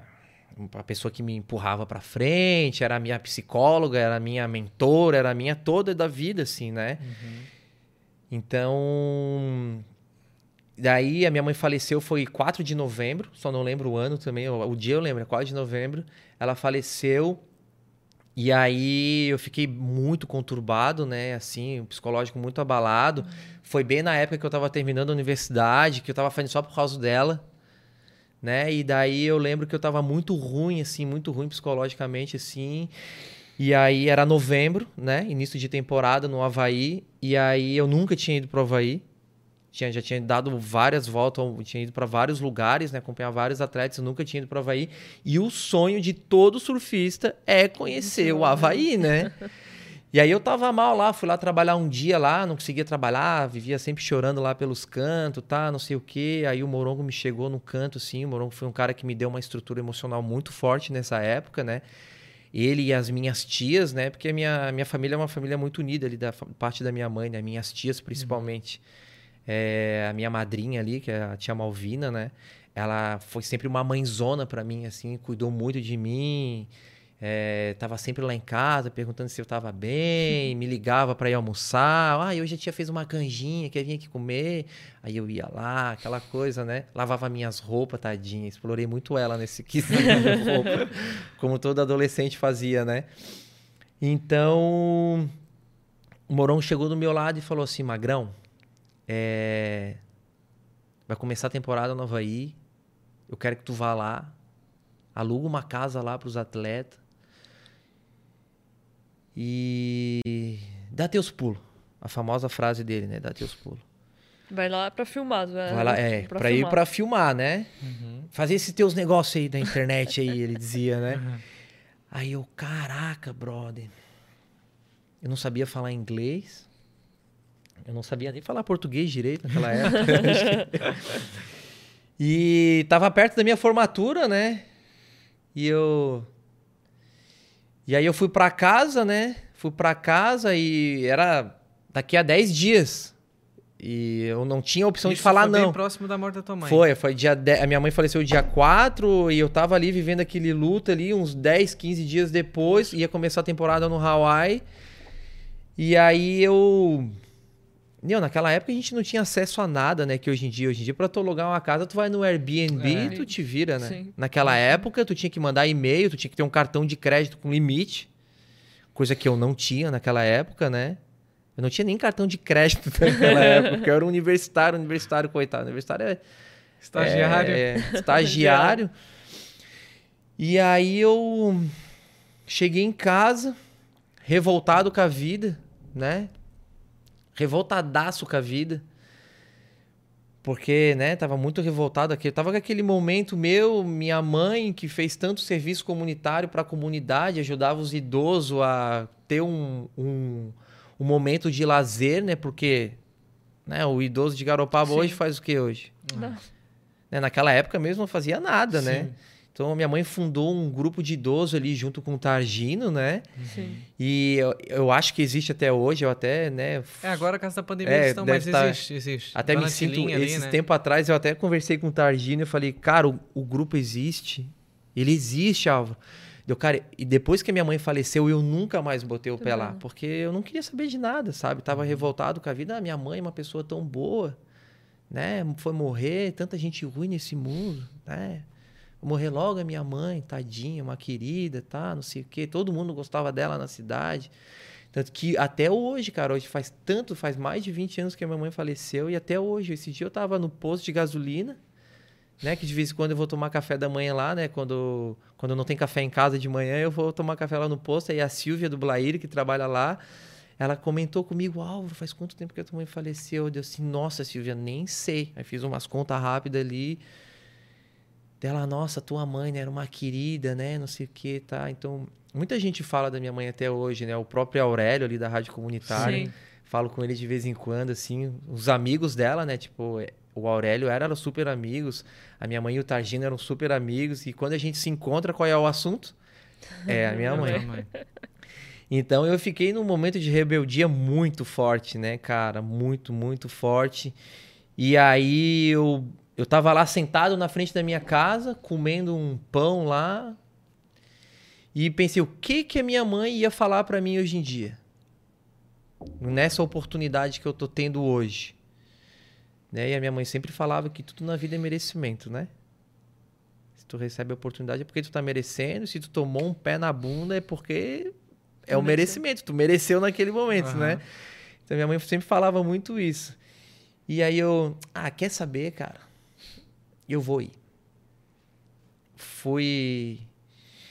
A pessoa que me empurrava pra frente, era a minha psicóloga, era a minha mentora, era a minha toda da vida, assim, né? Então, Daí a minha mãe faleceu foi 4 de novembro, só não lembro o ano também, o, o dia eu lembro, é 4 de novembro. Ela faleceu e aí eu fiquei muito conturbado, né, assim, psicológico muito abalado. Foi bem na época que eu tava terminando a universidade, que eu tava fazendo só por causa dela, né? E daí eu lembro que eu tava muito ruim assim, muito ruim psicologicamente assim. E aí era novembro, né? Início de temporada no Havaí. E aí eu nunca tinha ido pro Havaí. Tinha, já tinha dado várias voltas, tinha ido para vários lugares, né? Acompanhar vários atletas, eu nunca tinha ido pro Havaí. E o sonho de todo surfista é conhecer o Havaí, né? E aí eu tava mal lá, fui lá trabalhar um dia lá, não conseguia trabalhar, vivia sempre chorando lá pelos cantos, tá, não sei o quê. Aí o Morongo me chegou no canto, assim, o Morongo foi um cara que me deu uma estrutura emocional muito forte nessa época, né? Ele e as minhas tias, né? Porque a minha, minha família é uma família muito unida ali, da parte da minha mãe, né? Minhas tias, principalmente. É, a minha madrinha ali, que é a tia Malvina, né? Ela foi sempre uma mãezona pra mim, assim, cuidou muito de mim. É, tava sempre lá em casa perguntando se eu tava bem, me ligava pra ir almoçar. Ah, hoje a tia fez uma canjinha, quer vir aqui comer? Aí eu ia lá, aquela coisa, né? Lavava minhas roupas, tadinha. Explorei muito ela nesse quesito de roupa, como todo adolescente fazia, né? Então, o Moron chegou do meu lado e falou assim: Magrão, é, vai começar a temporada no Havaí. Eu quero que tu vá lá, aluga uma casa lá para os atletas e dá teus pulos. A famosa frase dele, né? Dá teus pulos. Vai lá pra filmar. Vai, Vai lá, é, pra, ir filmar. pra filmar, né? Fazer esses teus negócios aí da internet aí, ele dizia, né? Aí eu, caraca, brother. Eu não sabia falar inglês. Eu não sabia nem falar português direito naquela época. e tava perto da minha formatura, né? E eu. E aí eu fui pra casa, né? Fui pra casa e era daqui a 10 dias. E eu não tinha opção de Isso falar foi não. bem próximo da morte da tua mãe. Foi, foi dia 10, a minha mãe faleceu dia 4 e eu tava ali vivendo aquele luto ali uns 10, 15 dias depois, ia começar a temporada no Hawaii. E aí eu meu, naquela época a gente não tinha acesso a nada, né, que hoje em dia, hoje em dia para tu alugar uma casa, tu vai no Airbnb É. e tu te vira, né? Sim. Naquela época tu tinha que mandar e-mail, tu tinha que ter um cartão de crédito com limite, coisa que eu não tinha naquela época, né? Eu não tinha nem cartão de crédito naquela época, eu era um universitário, universitário, coitado. Universitário é. Estagiário. É, é, estagiário. e aí eu cheguei em casa, revoltado com a vida, né? Revoltadaço com a vida. Porque, né, tava muito revoltado aqui. Eu tava com aquele momento meu, minha mãe, que fez tanto serviço comunitário para a comunidade, ajudava os idosos a ter um, um, um, momento de lazer, né? Porque né, o idoso de Garopaba Sim. hoje faz o que hoje? Né, naquela época mesmo não fazia nada, né? Sim. né? Então, minha mãe fundou um grupo de idosos ali junto com o Targino, né? Sim. E eu, eu acho que existe até hoje, eu até, né? É, agora, com essa pandemia, é, estão, mas tá... existe, existe. Até Dona me sinto, ali, esse né? tempo atrás, eu até conversei com o Targino e falei, cara, o, o grupo existe. Ele existe, Álvaro. Eu, cara, e depois que a minha mãe faleceu, eu nunca mais botei o pé lá, porque eu não queria saber de nada, sabe? Tava uhum. revoltado com a vida. Ah, minha mãe é uma pessoa tão boa, né? Foi morrer, tanta gente ruim nesse mundo, né? Morrer logo a minha mãe, tadinha, uma querida, tá? Não sei o quê. Todo mundo gostava dela na cidade. Tanto que até hoje, cara, hoje faz tanto, faz mais de 20 anos que a minha mãe faleceu. E até hoje, esse dia eu tava no posto de gasolina, né? Que de vez em quando eu vou tomar café da manhã lá, né? Quando, quando não tem café em casa de manhã, eu vou tomar café lá no posto. Aí a Silvia do Blair, que trabalha lá, ela comentou comigo, Álvaro, faz quanto tempo que a tua mãe faleceu? Eu disse assim, nossa, Silvia, nem sei. Aí fiz umas contas rápidas ali dela, nossa, tua mãe né, era uma querida, né? Não sei o que, tá? Então, muita gente fala da minha mãe até hoje, né? O próprio Aurélio ali da Rádio Comunitária. Sim. Falo com ele de vez em quando, assim. Os amigos dela, né? Tipo, é, o Aurélio era, eram super amigos. A minha mãe e o Targino eram super amigos. E quando a gente se encontra, qual é o assunto? É a minha mãe. Então eu fiquei num momento de rebeldia muito forte, né, cara? Muito, muito forte. E aí eu eu tava lá sentado na frente da minha casa, comendo um pão lá, e pensei, o que que a minha mãe ia falar para mim hoje em dia? Nessa oportunidade que eu tô tendo hoje. Né? E a minha mãe sempre falava que tudo na vida é merecimento, né? Se tu recebe a oportunidade é porque tu tá merecendo, se tu tomou um pé na bunda é porque é o merecimento, tu mereceu naquele momento, uhum. né? Então minha mãe sempre falava muito isso. E aí eu, ah, quer saber, cara? Eu vou ir. Fui.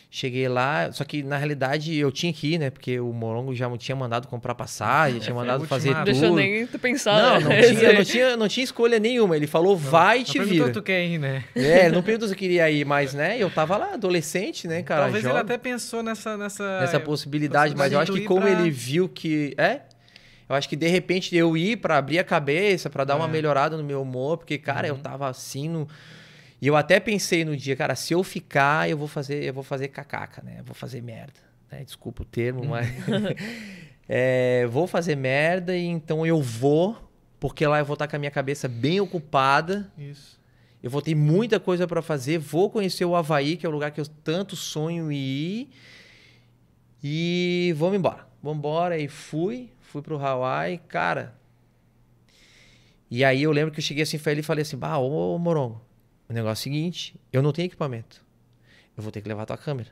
Cheguei lá, só que na realidade eu tinha que ir, né? Porque o Morongo já tinha mandado comprar passagem, é, tinha mandado fazer tudo. Deixa eu nem pensar. Não, né? não, tinha, não, tinha, não tinha escolha nenhuma. Ele falou, não, vai e te vira. tu quer ir, né? É, não perguntou se eu queria ir, mas, né? Eu tava lá, adolescente, né, cara? Talvez jovem, ele até pensou nessa... Nessa, nessa possibilidade, mas eu acho que como pra... ele viu que... É? Eu acho que de repente eu ir para abrir a cabeça, para dar é. uma melhorada no meu humor, porque, cara, uhum. eu tava assim no e eu até pensei no dia, cara, se eu ficar, eu vou fazer, eu vou fazer cacaca, né? Eu vou fazer merda. Né? Desculpa o termo, uhum. mas. é, vou fazer merda e então eu vou, porque lá eu vou estar com a minha cabeça bem ocupada. Isso. Eu vou ter muita coisa para fazer. Vou conhecer o Havaí, que é o lugar que eu tanto sonho em ir. E vamos embora. Vamos embora. E fui. Fui pro Hawaii. Cara. E aí eu lembro que eu cheguei assim pra ele e falei assim: Bah, ô Morongo, o negócio é o seguinte, eu não tenho equipamento. Eu vou ter que levar a tua câmera.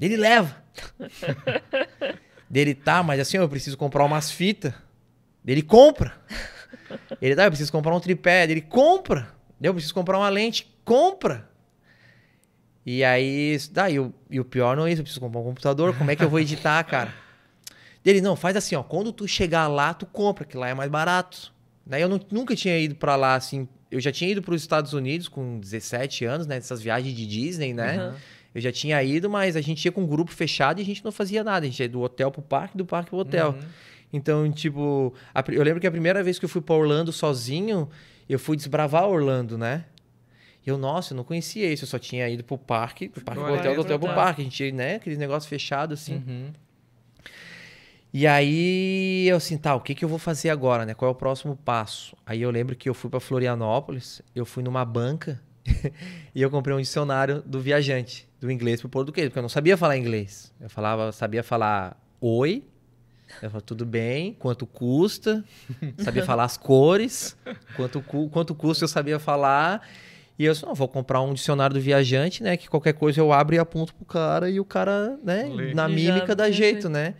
Ele leva. Dele tá, mas assim, eu preciso comprar umas fitas. Ele compra. Ele tá, eu preciso comprar um tripé. Ele compra. Eu preciso comprar uma lente. Compra. E aí, daí, e o, e o pior não é isso, eu preciso comprar um computador. Como é que eu vou editar, cara? Dele, não, faz assim, ó. Quando tu chegar lá, tu compra, que lá é mais barato. Daí eu não, nunca tinha ido para lá, assim, eu já tinha ido para os Estados Unidos com 17 anos, né? Essas viagens de Disney, né? Uhum. Eu já tinha ido, mas a gente ia com um grupo fechado e a gente não fazia nada. A gente ia do hotel pro parque, do parque pro hotel. Uhum. Então, tipo, a, eu lembro que a primeira vez que eu fui para Orlando sozinho, eu fui desbravar Orlando, né? E eu, nossa, eu não conhecia isso. Eu só tinha ido pro parque, do parque pro hotel, do hotel pro parque. A gente ia, né? Aqueles negócios fechados assim. Uhum. E aí eu assim, tá, o que, que eu vou fazer agora, né? Qual é o próximo passo? Aí eu lembro que eu fui para Florianópolis, eu fui numa banca e eu comprei um dicionário do viajante, do inglês pro português, porque eu não sabia falar inglês. Eu falava, sabia falar oi, eu falava, tudo bem, quanto custa, sabia falar as cores, quanto, quanto custa eu sabia falar. E eu só vou comprar um dicionário do viajante, né? Que qualquer coisa eu abro e aponto pro cara e o cara, né, Lê. na mímica dá jeito, né?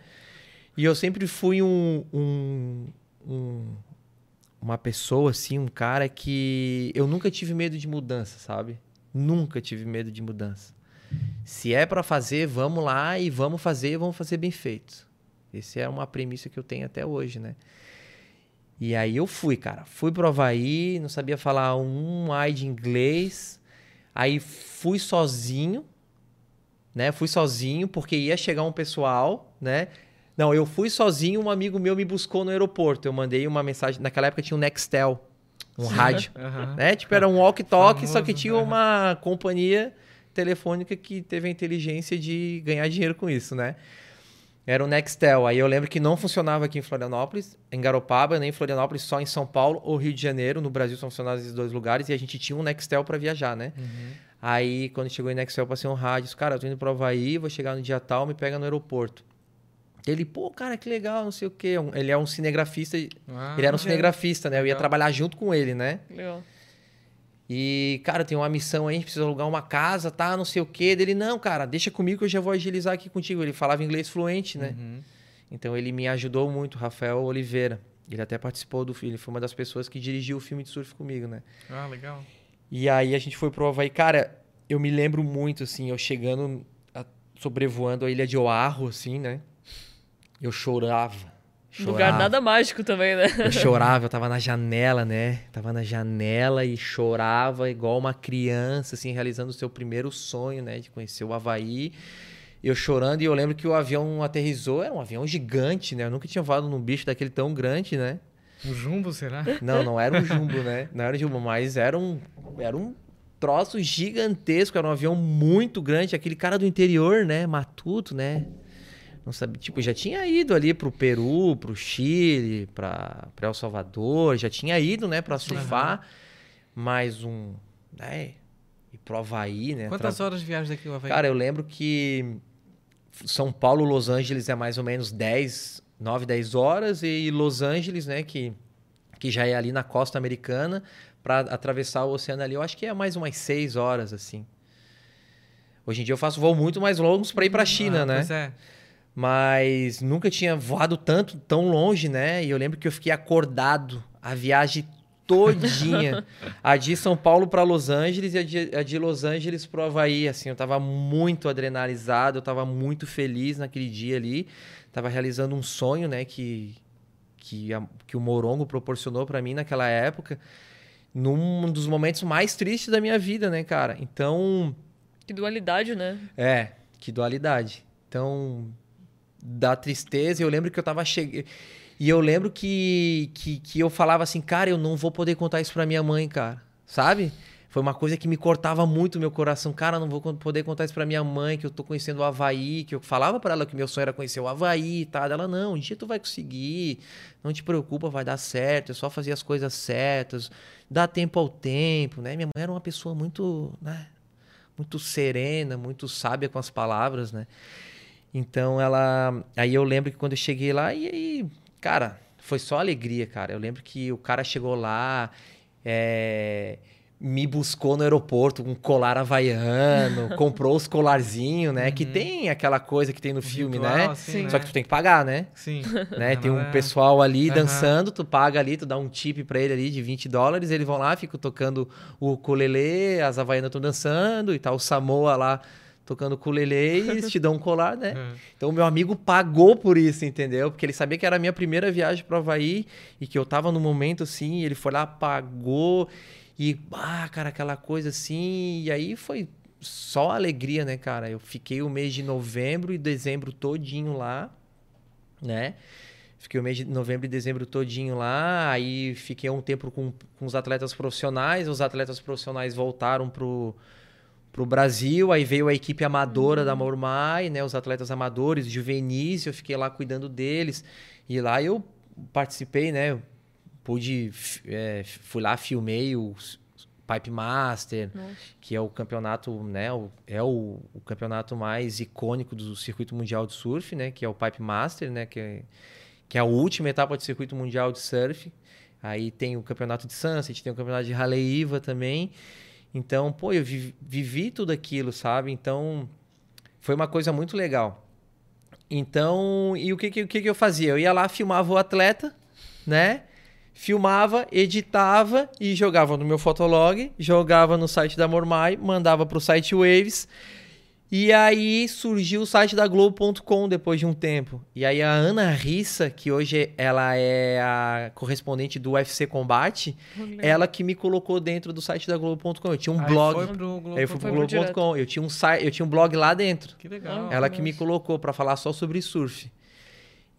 E eu sempre fui um, um, um, uma pessoa, assim, um cara que eu nunca tive medo de mudança, sabe? Nunca tive medo de mudança. Se é para fazer, vamos lá e vamos fazer, vamos fazer bem feito. Essa é uma premissa que eu tenho até hoje, né? E aí eu fui, cara. Fui pro Havaí, não sabia falar um ai de inglês. Aí fui sozinho, né? Fui sozinho porque ia chegar um pessoal, né? Não, eu fui sozinho, um amigo meu me buscou no aeroporto. Eu mandei uma mensagem, naquela época tinha um Nextel, um Sim. rádio, uhum. né? Tipo, era um walkie-talkie, só que tinha uma companhia telefônica que teve a inteligência de ganhar dinheiro com isso, né? Era o Nextel. Aí eu lembro que não funcionava aqui em Florianópolis, em Garopaba, nem em Florianópolis, só em São Paulo ou Rio de Janeiro. No Brasil são funcionados esses dois lugares e a gente tinha um Nextel para viajar, né? Uhum. Aí quando chegou em Nextel, eu passei um rádio. Cara, eu tô indo para Havaí, vou chegar no dia tal, me pega no aeroporto. Ele, pô, cara, que legal, não sei o quê. Ele é um cinegrafista. Ah, ele era um cinegrafista, né? Eu ia trabalhar junto com ele, né? Legal. E, cara, tem uma missão aí, a gente precisa alugar uma casa, tá? Não sei o quê. Dele, não, cara, deixa comigo que eu já vou agilizar aqui contigo. Ele falava inglês fluente, né? Uhum. Então ele me ajudou muito, Rafael Oliveira. Ele até participou do filme, ele foi uma das pessoas que dirigiu o filme de surf comigo, né? Ah, legal. E aí a gente foi pro Havaí. Cara, eu me lembro muito, assim, eu chegando, sobrevoando a ilha de Oahu, assim, né? Eu chorava Chorava. Lugar nada mágico também, né? Eu chorava, eu tava na janela, né? Tava na janela e chorava igual uma criança, assim, realizando o seu primeiro sonho, né? De conhecer o Havaí. Eu chorando e eu lembro que o avião aterrizou, era um avião gigante, né? Eu nunca tinha voado num bicho daquele tão grande, né? Um jumbo, será? Não, não era um jumbo, né? Não era um jumbo, mas era um, era um troço gigantesco, era um avião muito grande. Aquele cara do interior, né? Matuto, né? Não sabia, tipo, já tinha ido ali pro Peru, pro Chile, para El Salvador, já tinha ido, né, para surfar. Uhum. Mais um, né, e pro Havaí, né? Quantas tra... horas de viagem daqui ao Havaí? Cara, eu lembro que São Paulo, Los Angeles é mais ou menos 10, 9, 10 horas e Los Angeles, né, que que já é ali na costa americana, para atravessar o oceano ali, eu acho que é mais umas 6 horas assim. Hoje em dia eu faço voo muito mais longos para ir para a China, ah, né? Pois é mas nunca tinha voado tanto, tão longe, né? E eu lembro que eu fiquei acordado a viagem todinha. a de São Paulo para Los Angeles e a de, a de Los Angeles para o Havaí, assim, eu tava muito adrenalizado, eu tava muito feliz naquele dia ali. Tava realizando um sonho, né, que que, a, que o Morongo proporcionou para mim naquela época, num dos momentos mais tristes da minha vida, né, cara? Então, que dualidade, né? É, que dualidade. Então, da tristeza. Eu lembro que eu tava chegando. E eu lembro que, que, que eu falava assim, cara, eu não vou poder contar isso pra minha mãe, cara. Sabe? Foi uma coisa que me cortava muito meu coração. Cara, não vou poder contar isso pra minha mãe, que eu tô conhecendo o Havaí, que eu falava para ela que meu sonho era conhecer o Havaí e tá? tal. Ela, não, um dia tu vai conseguir, não te preocupa, vai dar certo, é só fazer as coisas certas, dá tempo ao tempo, né? Minha mãe era uma pessoa muito, né? Muito serena, muito sábia com as palavras, né? Então ela. Aí eu lembro que quando eu cheguei lá, e aí, cara, foi só alegria, cara. Eu lembro que o cara chegou lá, é, me buscou no aeroporto com um colar havaiano, comprou os colarzinhos, né? Uhum. Que tem aquela coisa que tem no filme, né? Assim, Só que tu tem que pagar, né? Sim. Né? Tem um é... pessoal ali uhum. dançando, tu paga ali, tu dá um tip pra ele ali de 20 dólares, eles vão lá, ficam tocando o ukulele, as havaianas estão dançando e tal, o Samoa lá tocando ukulele e eles te dão um colar, né? Uhum. Então o meu amigo pagou por isso, entendeu? Porque ele sabia que era a minha primeira viagem para Havaí e que eu tava no momento assim, ele foi lá, pagou e, ah, cara, aquela coisa assim, e aí foi só alegria, né, cara? Eu fiquei o mês de novembro e dezembro todinho lá, né? Fiquei o mês de novembro e dezembro todinho lá, aí fiquei um tempo com, com os atletas profissionais, os atletas profissionais voltaram pro pro Brasil, aí veio a equipe amadora uhum. da Mormai, né, os atletas amadores, juvenis, eu fiquei lá cuidando deles. E lá eu participei, né, pude, é, fui lá, filmei o Pipe Master, Nossa. que é o campeonato, né, o, é o, o, campeonato mais icônico do circuito mundial de surf, né, que é o Pipe Master, né, que é, que é a última etapa do circuito mundial de surf. Aí tem o campeonato de Sunset, tem o campeonato de Iva também. Então, pô, eu vivi, tudo aquilo, sabe? Então, foi uma coisa muito legal. Então, e o que, que, o que, que eu fazia? Eu ia lá, filmava o atleta, né? Filmava, editava e jogava no meu Fotolog, jogava no site da Mormai, mandava pro site Waves. E aí surgiu o site da Globo.com depois de um tempo. E aí a Ana Rissa, que hoje ela é a correspondente do UFC Combate, ela que me colocou dentro do site da Globo.com. Eu tinha um Aí blog. foi pro Globo. Aí eu fui pro Foi pro direto. Globo.com. Eu tinha um site, eu tinha um blog lá dentro. Que legal. Ah, Ela que me colocou pra falar só sobre surf.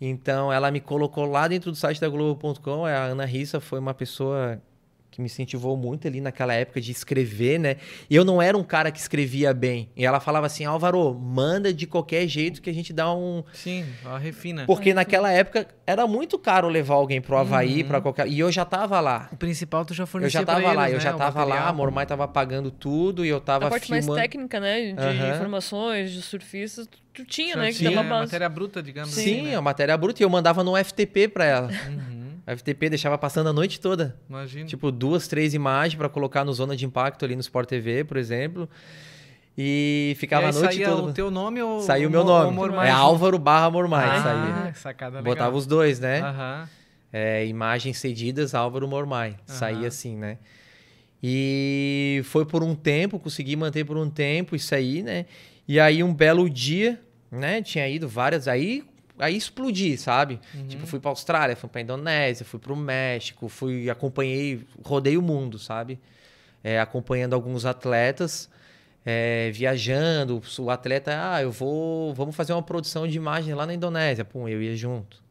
Então ela me colocou lá dentro do site da Globo.com. A Ana Rissa foi uma pessoa que me incentivou muito ali naquela época de escrever, né? E eu não era um cara que escrevia bem. E ela falava assim: Álvaro, manda de qualquer jeito que a gente dá um. Sim, ó, refina. Porque naquela época era muito caro levar alguém pro Havaí, Uhum. pra qualquer. E eu já tava lá. O principal tu já Eu fornecia já pra tava lá, eles, eu né, já tava lá, a Mormai tava pagando tudo e eu tava A parte filmando. mais técnica, né? De Aham. informações, de surfistas, tu, tinha, Já né? Que tinha dava base. matéria bruta, digamos Sim, assim. né? a matéria bruta. E eu mandava no FTP pra ela. Uhum, A FTP deixava passando a noite toda. imagina. Tipo, duas, três imagens pra colocar no Zona de Impacto ali no Sport TV, por exemplo. E ficava e a noite saía toda. o teu nome ou Saiu o meu nome. É? Álvaro barra Mormai. Ah, saía. sacada legal. Botava os dois, né? Aham. É, imagens cedidas Álvaro Mormai. Saía Aham. assim, né? E foi por um tempo, consegui manter por um tempo isso aí, né? E aí um belo dia, né? Tinha ido várias. Aí, aí explodi, sabe? Uhum. Tipo, fui pra Austrália, fui pra Indonésia, fui pro México, fui, acompanhei, rodei o mundo, sabe? É, acompanhando alguns atletas, é, viajando. O atleta, ah, eu vou, vamos fazer uma produção de imagem lá na Indonésia. Pum, eu ia junto.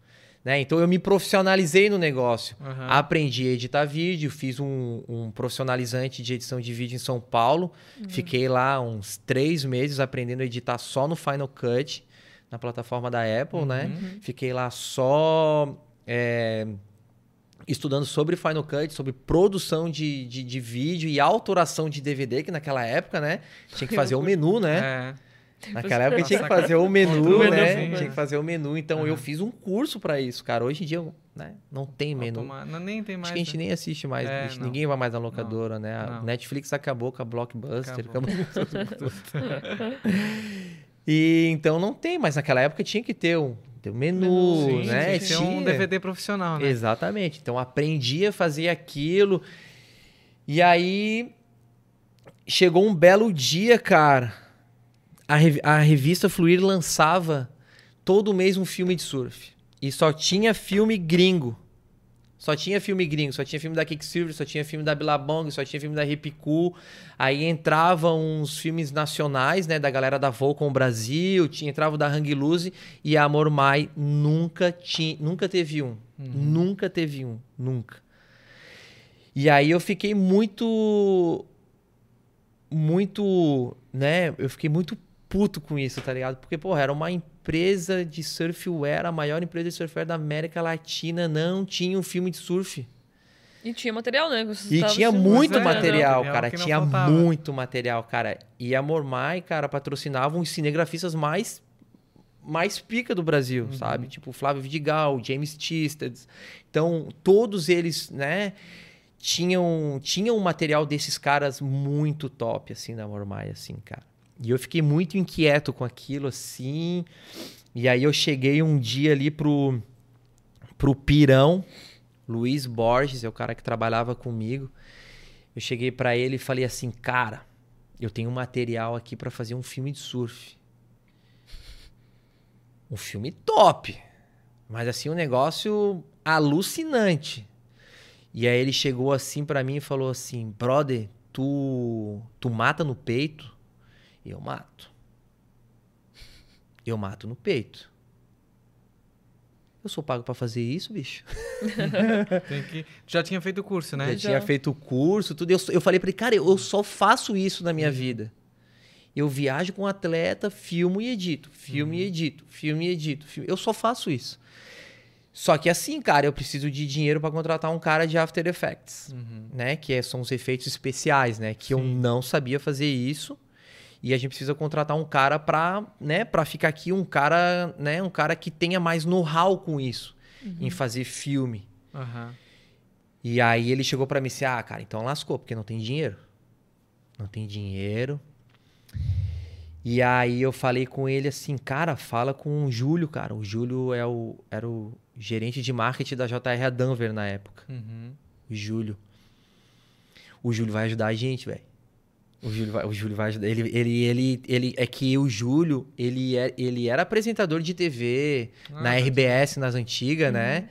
Né? Então eu me profissionalizei no negócio. Aham. Aprendi a editar vídeo, fiz um, um profissionalizante de edição de vídeo em São Paulo. Fiquei lá uns três meses aprendendo a editar só no Final Cut, na plataforma da Apple, né? Uhum. Fiquei lá só é, estudando sobre Final Cut, sobre produção de, de, de vídeo e autoração de DVD, que naquela época, né? Tinha que fazer o menu, né? É. Naquela época tinha que fazer o menu, né? Tinha que fazer o menu. Então eu Aham. fiz um curso pra isso, cara. Hoje em dia, né? Não tem menu. Não, nem tem mais. Acho que a gente né? nem assiste mais. É, não. ninguém vai mais na locadora, né? A não. Netflix acabou com a Blockbuster. Acabou. Acabou. e então não tem, mas naquela época tinha que ter um, ter um menu, Sim, né? tinha um. DVD profissional, né? Exatamente. Então aprendi a fazer aquilo. E aí chegou um belo dia, cara. A, rev- a revista Fluir lançava todo mês um filme de surf. E só tinha filme gringo. Só tinha filme gringo, só tinha filme da Kicksilver, só tinha filme da Billabong, só tinha filme da Ripicu. Aí entravam uns filmes nacionais, né, da galera da Volcom Brasil, tinha entrava o da Hang Loose e a Amor Mai nunca tinha, nunca teve um. Nunca teve um, nunca. E aí eu fiquei muito muito, né, eu fiquei muito puto com isso, tá ligado? Porque, porra, era uma empresa de surfwear, a maior empresa de surfwear da América Latina, não tinha um filme de surf. E tinha material, né? você E tinha muito é, material, cara. Tinha faltava. muito material, cara. E a Mormai, cara, patrocinava os cinegrafistas mais mais pica do Brasil, Uhum. sabe? Tipo Flávio Vidigal, James Tisted. Então, todos eles, né, tinham tinham um material desses caras muito top assim da Mormai assim, cara. E eu fiquei muito inquieto com aquilo assim. E aí eu cheguei um dia ali pro pro Pirão, Luiz Borges, é o cara que trabalhava comigo. Eu cheguei pra ele e falei assim, cara, eu tenho um material aqui pra fazer um filme de surf. Um filme top, mas assim um negócio alucinante. E aí ele chegou assim pra mim e falou assim, brother, tu tu mata no peito? Eu mato. Eu mato no peito. Eu sou pago pra fazer isso, bicho. Tem que... Já tinha feito o curso, né? Já, Já. tinha feito o curso, tudo. Eu, eu falei pra ele, cara, eu só faço isso na minha Uhum. vida. Eu viajo com um atleta, filmo e edito. Filme Uhum. e edito. Filme e edito. filme- Eu só faço isso. Só que assim, cara, eu preciso de dinheiro pra contratar um cara de After Effects, Uhum. né? Que é- são os efeitos especiais, né? Que eu Sim. não sabia fazer isso. E a gente precisa contratar um cara pra, né, pra ficar aqui um cara, né, um cara que tenha mais know-how com isso, em fazer filme. Aham. E aí ele chegou pra mim e disse: "Ah, cara, então lascou, porque não tem dinheiro. Não tem dinheiro". E aí eu falei com ele assim, cara, fala com o Júlio, cara. O Júlio é o, era o gerente de marketing da JR Danver na época. Uhum. O Júlio. O Júlio vai ajudar a gente, velho. O Júlio vai, o Júlio vai ajudar. Ele, ele, ele, ele, é que o Júlio, ele, é, ele era apresentador de TV Ah, na RBS, nas antigas, né?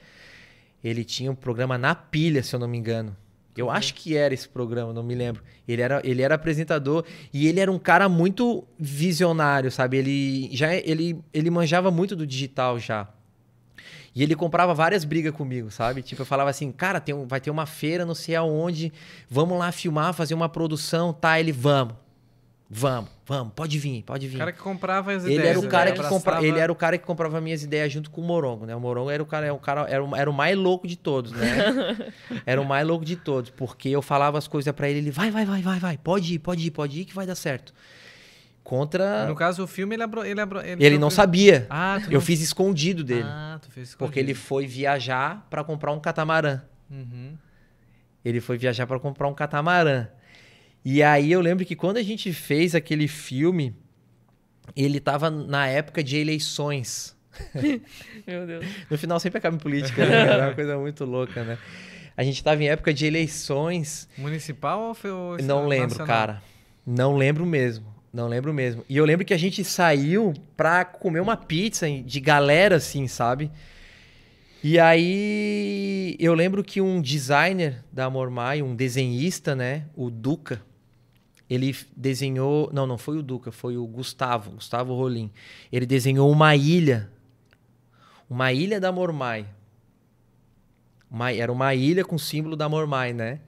Ele tinha um programa na pilha, se eu não me engano. Eu Uhum. acho que era esse programa, não me lembro. Ele era, ele era apresentador e ele era um cara muito visionário, sabe? Ele já ele, ele manjava muito do digital já. E ele comprava várias brigas comigo, sabe? Tipo, eu falava assim, cara, tem um- vai ter uma feira, não sei aonde, vamos lá filmar, fazer uma produção, tá? Ele, vamos, vamos, vamos, pode vir, pode vir. O cara que comprava as Ele ideias. era o né? cara que Abraçava- compra... ele era o cara que comprava minhas ideias junto com o Morongo, né? O Morongo era o cara, era o cara era o, era o mais louco de todos, né? era o mais louco de todos, porque eu falava as coisas pra ele, ele vai, vai, vai, vai, vai, pode ir, pode ir, pode ir que vai dar certo. Contra No caso, o filme, ele abro... ele, abro... ele, ele não sabia. Ah, tu Eu não... fiz escondido dele, Ah, tu fez porque ele foi viajar pra comprar um catamarã. Uhum. Ele foi viajar para comprar um catamarã. E aí eu lembro que quando a gente fez aquele filme, ele tava na época de eleições. Meu Deus. No final sempre acaba em política, né? cara? É uma coisa muito louca, né? A gente tava em época de eleições. Municipal ou foi o Não lembro, nacional? cara. Não lembro mesmo. Não lembro mesmo. E eu lembro que a gente saiu pra comer uma pizza de galera, assim, sabe? E aí eu lembro que um designer da Mormai, um desenhista, né? O Duca, ele desenhou. Não, não foi o Duca, foi o Gustavo, Gustavo Rolim. Ele desenhou uma ilha. Uma ilha da Mormai. Uma- era uma ilha com símbolo da Mormai, né?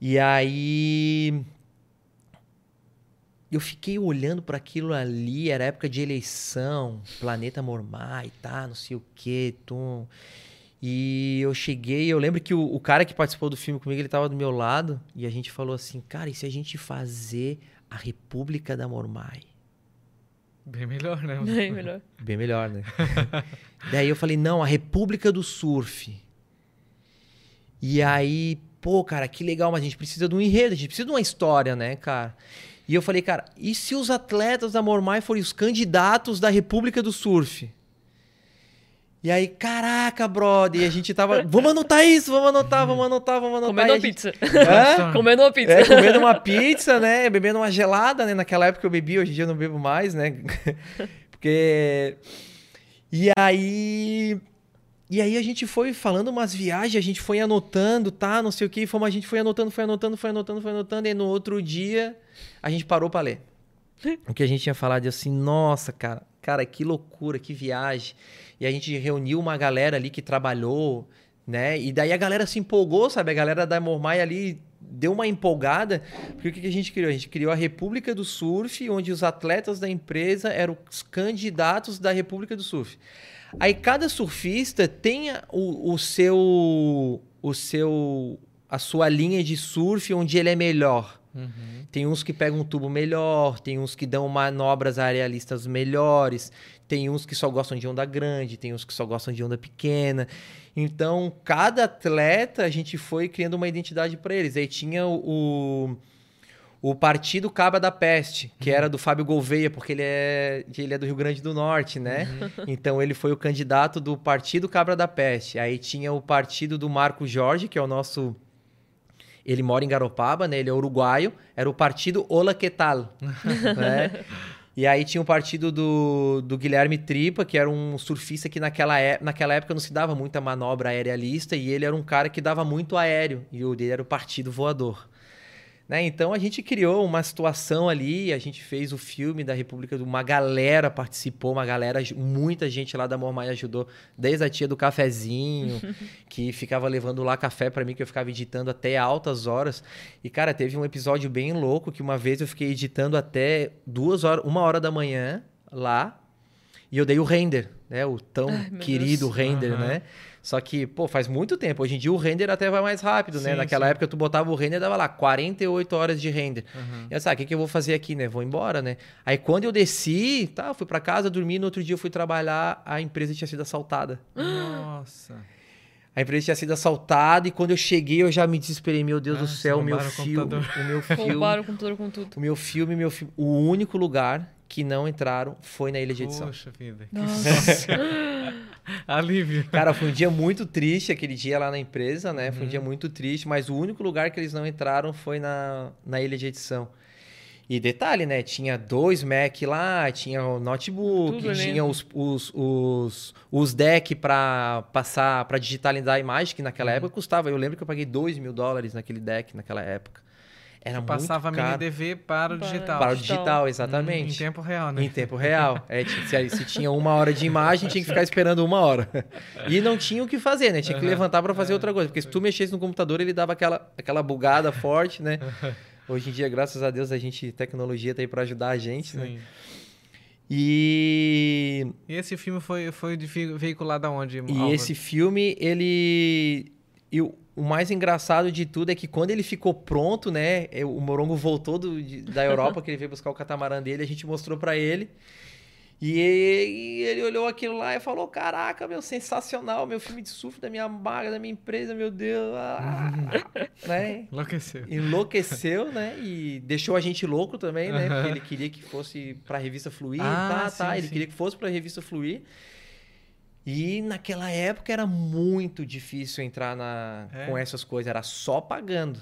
E aí eu fiquei olhando para aquilo ali, era época de eleição, planeta Mormai, tá, não sei o que, tum. E eu cheguei, eu lembro que o, o cara que participou do filme comigo, ele tava do meu lado, e a gente falou assim, cara, e se a gente fazer a República da Mormai? Bem melhor, né? Bem melhor. Bem melhor, né? Daí eu falei, não, a República do Surf. E aí, pô, cara, que legal, mas a gente precisa de um enredo, a gente precisa de uma história, né, cara? E eu falei, cara, e se os atletas da Mormai forem os candidatos da República do Surf? E aí, caraca, brother, e a gente tava, vamos anotar isso, vamos anotar, vamos anotar, vamos anotar. Comendo uma gente- pizza. Hã? Comendo uma pizza. É, comendo uma pizza, né? Bebendo uma gelada, né? Naquela época eu bebia, hoje em dia eu não bebo mais, né? Porque. E aí. E aí a gente foi falando umas viagens, a gente foi anotando, tá? Não sei o que, fomos, a gente foi anotando, foi anotando, foi anotando, foi anotando, e no outro dia a gente parou pra ler. O que a gente tinha falado de assim, nossa, cara, cara, que loucura, que viagem. E a gente reuniu uma galera ali que trabalhou, né? E daí a galera se empolgou, sabe? A galera da Mormai ali deu uma empolgada, porque o que a gente criou? A gente criou a República do Surf, onde os atletas da empresa eram os candidatos da República do Surf. Aí cada surfista tem a- o, o seu o seu a sua linha de surf onde ele é melhor. Uhum. Tem uns que pegam um tubo melhor, tem uns que dão manobras arealistas melhores, tem uns que só gostam de onda grande, tem uns que só gostam de onda pequena. Então, cada atleta a gente foi criando uma identidade para eles. Aí tinha o, o Partido Caba da Peste, que era do Fábio Gouveia, porque ele é, ele é do Rio Grande do Norte, né? Então ele foi o candidato do Partido Cabra da Peste. Aí tinha o partido do Marco Jorge, que é o nosso ele mora em Garopaba, né? Ele é uruguaio. Era o partido Ola Que Tal, né? E aí tinha o partido do, do Guilherme Tripa, que era um surfista que naquela, é- naquela época não se dava muita manobra aerialista e ele era um cara que dava muito aéreo. E o dele era o partido voador. Né? Então a gente criou uma situação ali, a gente fez o filme da República do uma galera participou, uma galera, muita gente lá da Mormai ajudou, desde a tia do cafezinho, que ficava levando lá café para mim que eu ficava editando até altas horas. E cara, teve um episódio bem louco que uma vez eu fiquei editando até duas horas, uma hora da manhã lá, e eu dei o render, né? O tão Ai, querido Deus. render, Aham. né? Só que, pô, faz muito tempo. Hoje em dia o render até vai mais rápido, né? Sim, Naquela sim. época tu botava o render dava lá 48 horas de render. Uhum. E eu sabe, o que, que eu vou fazer aqui, né? Vou embora, né? Aí quando eu desci, tá, fui pra casa, dormi, no outro dia eu fui trabalhar, a empresa tinha sido assaltada. Nossa. A empresa tinha sido assaltada e quando eu cheguei eu já me desesperei. Meu Deus Ah, do céu, o meu filme. O meu filme. Roubaram o computador com tudo. O meu filme, meu filme. O único lugar que não entraram foi na ilha de edição. Poxa vida. que Nossa. Alívio. Cara, foi um dia muito triste aquele dia lá na empresa, né? Foi um Uhum. dia muito triste, mas o único lugar que eles não entraram foi na, na ilha de edição. E detalhe, né? Tinha dois Mac lá, tinha o notebook, Tudo tinha os, os, os, os deck para passar, para digitalizar a imagem, que naquela Uhum. época custava. Eu lembro que eu paguei 2 mil dólares naquele deck naquela época. Era muito Passava mini caro. DV para o digital. Para o Digital. Hum, exatamente. Em tempo real, né? Em tempo real. É, se, se tinha uma hora de imagem, tinha que ficar esperando uma hora. E não tinha o que fazer, né? Tinha que Aham. levantar para fazer É. outra coisa. Porque se tu mexesse no computador, ele dava aquela, aquela bugada forte, né? Hoje em dia, graças a Deus, a gente, tecnologia tá aí para ajudar a gente, né? Sim. E, E esse filme foi, foi veiculado aonde? e Álvaro? esse filme, ele... E o, o mais engraçado de tudo é que quando ele ficou pronto, né? eu- O Morongo voltou do- de- da Europa, que ele veio buscar o catamarã dele, a gente mostrou para ele. E ele, e ele olhou aquilo lá e falou: Caraca, meu, sensacional, meu filme de surf da minha marca, da minha empresa, meu Deus. ah", né? Enlouqueceu. Enlouqueceu, né? E deixou a gente louco também, né? Porque ele queria que fosse pra revista Fluir, Ah, tá, tá. sim, Ele sim. queria que fosse pra revista Fluir. E naquela época era muito difícil entrar na, É? com essas coisas, era só pagando.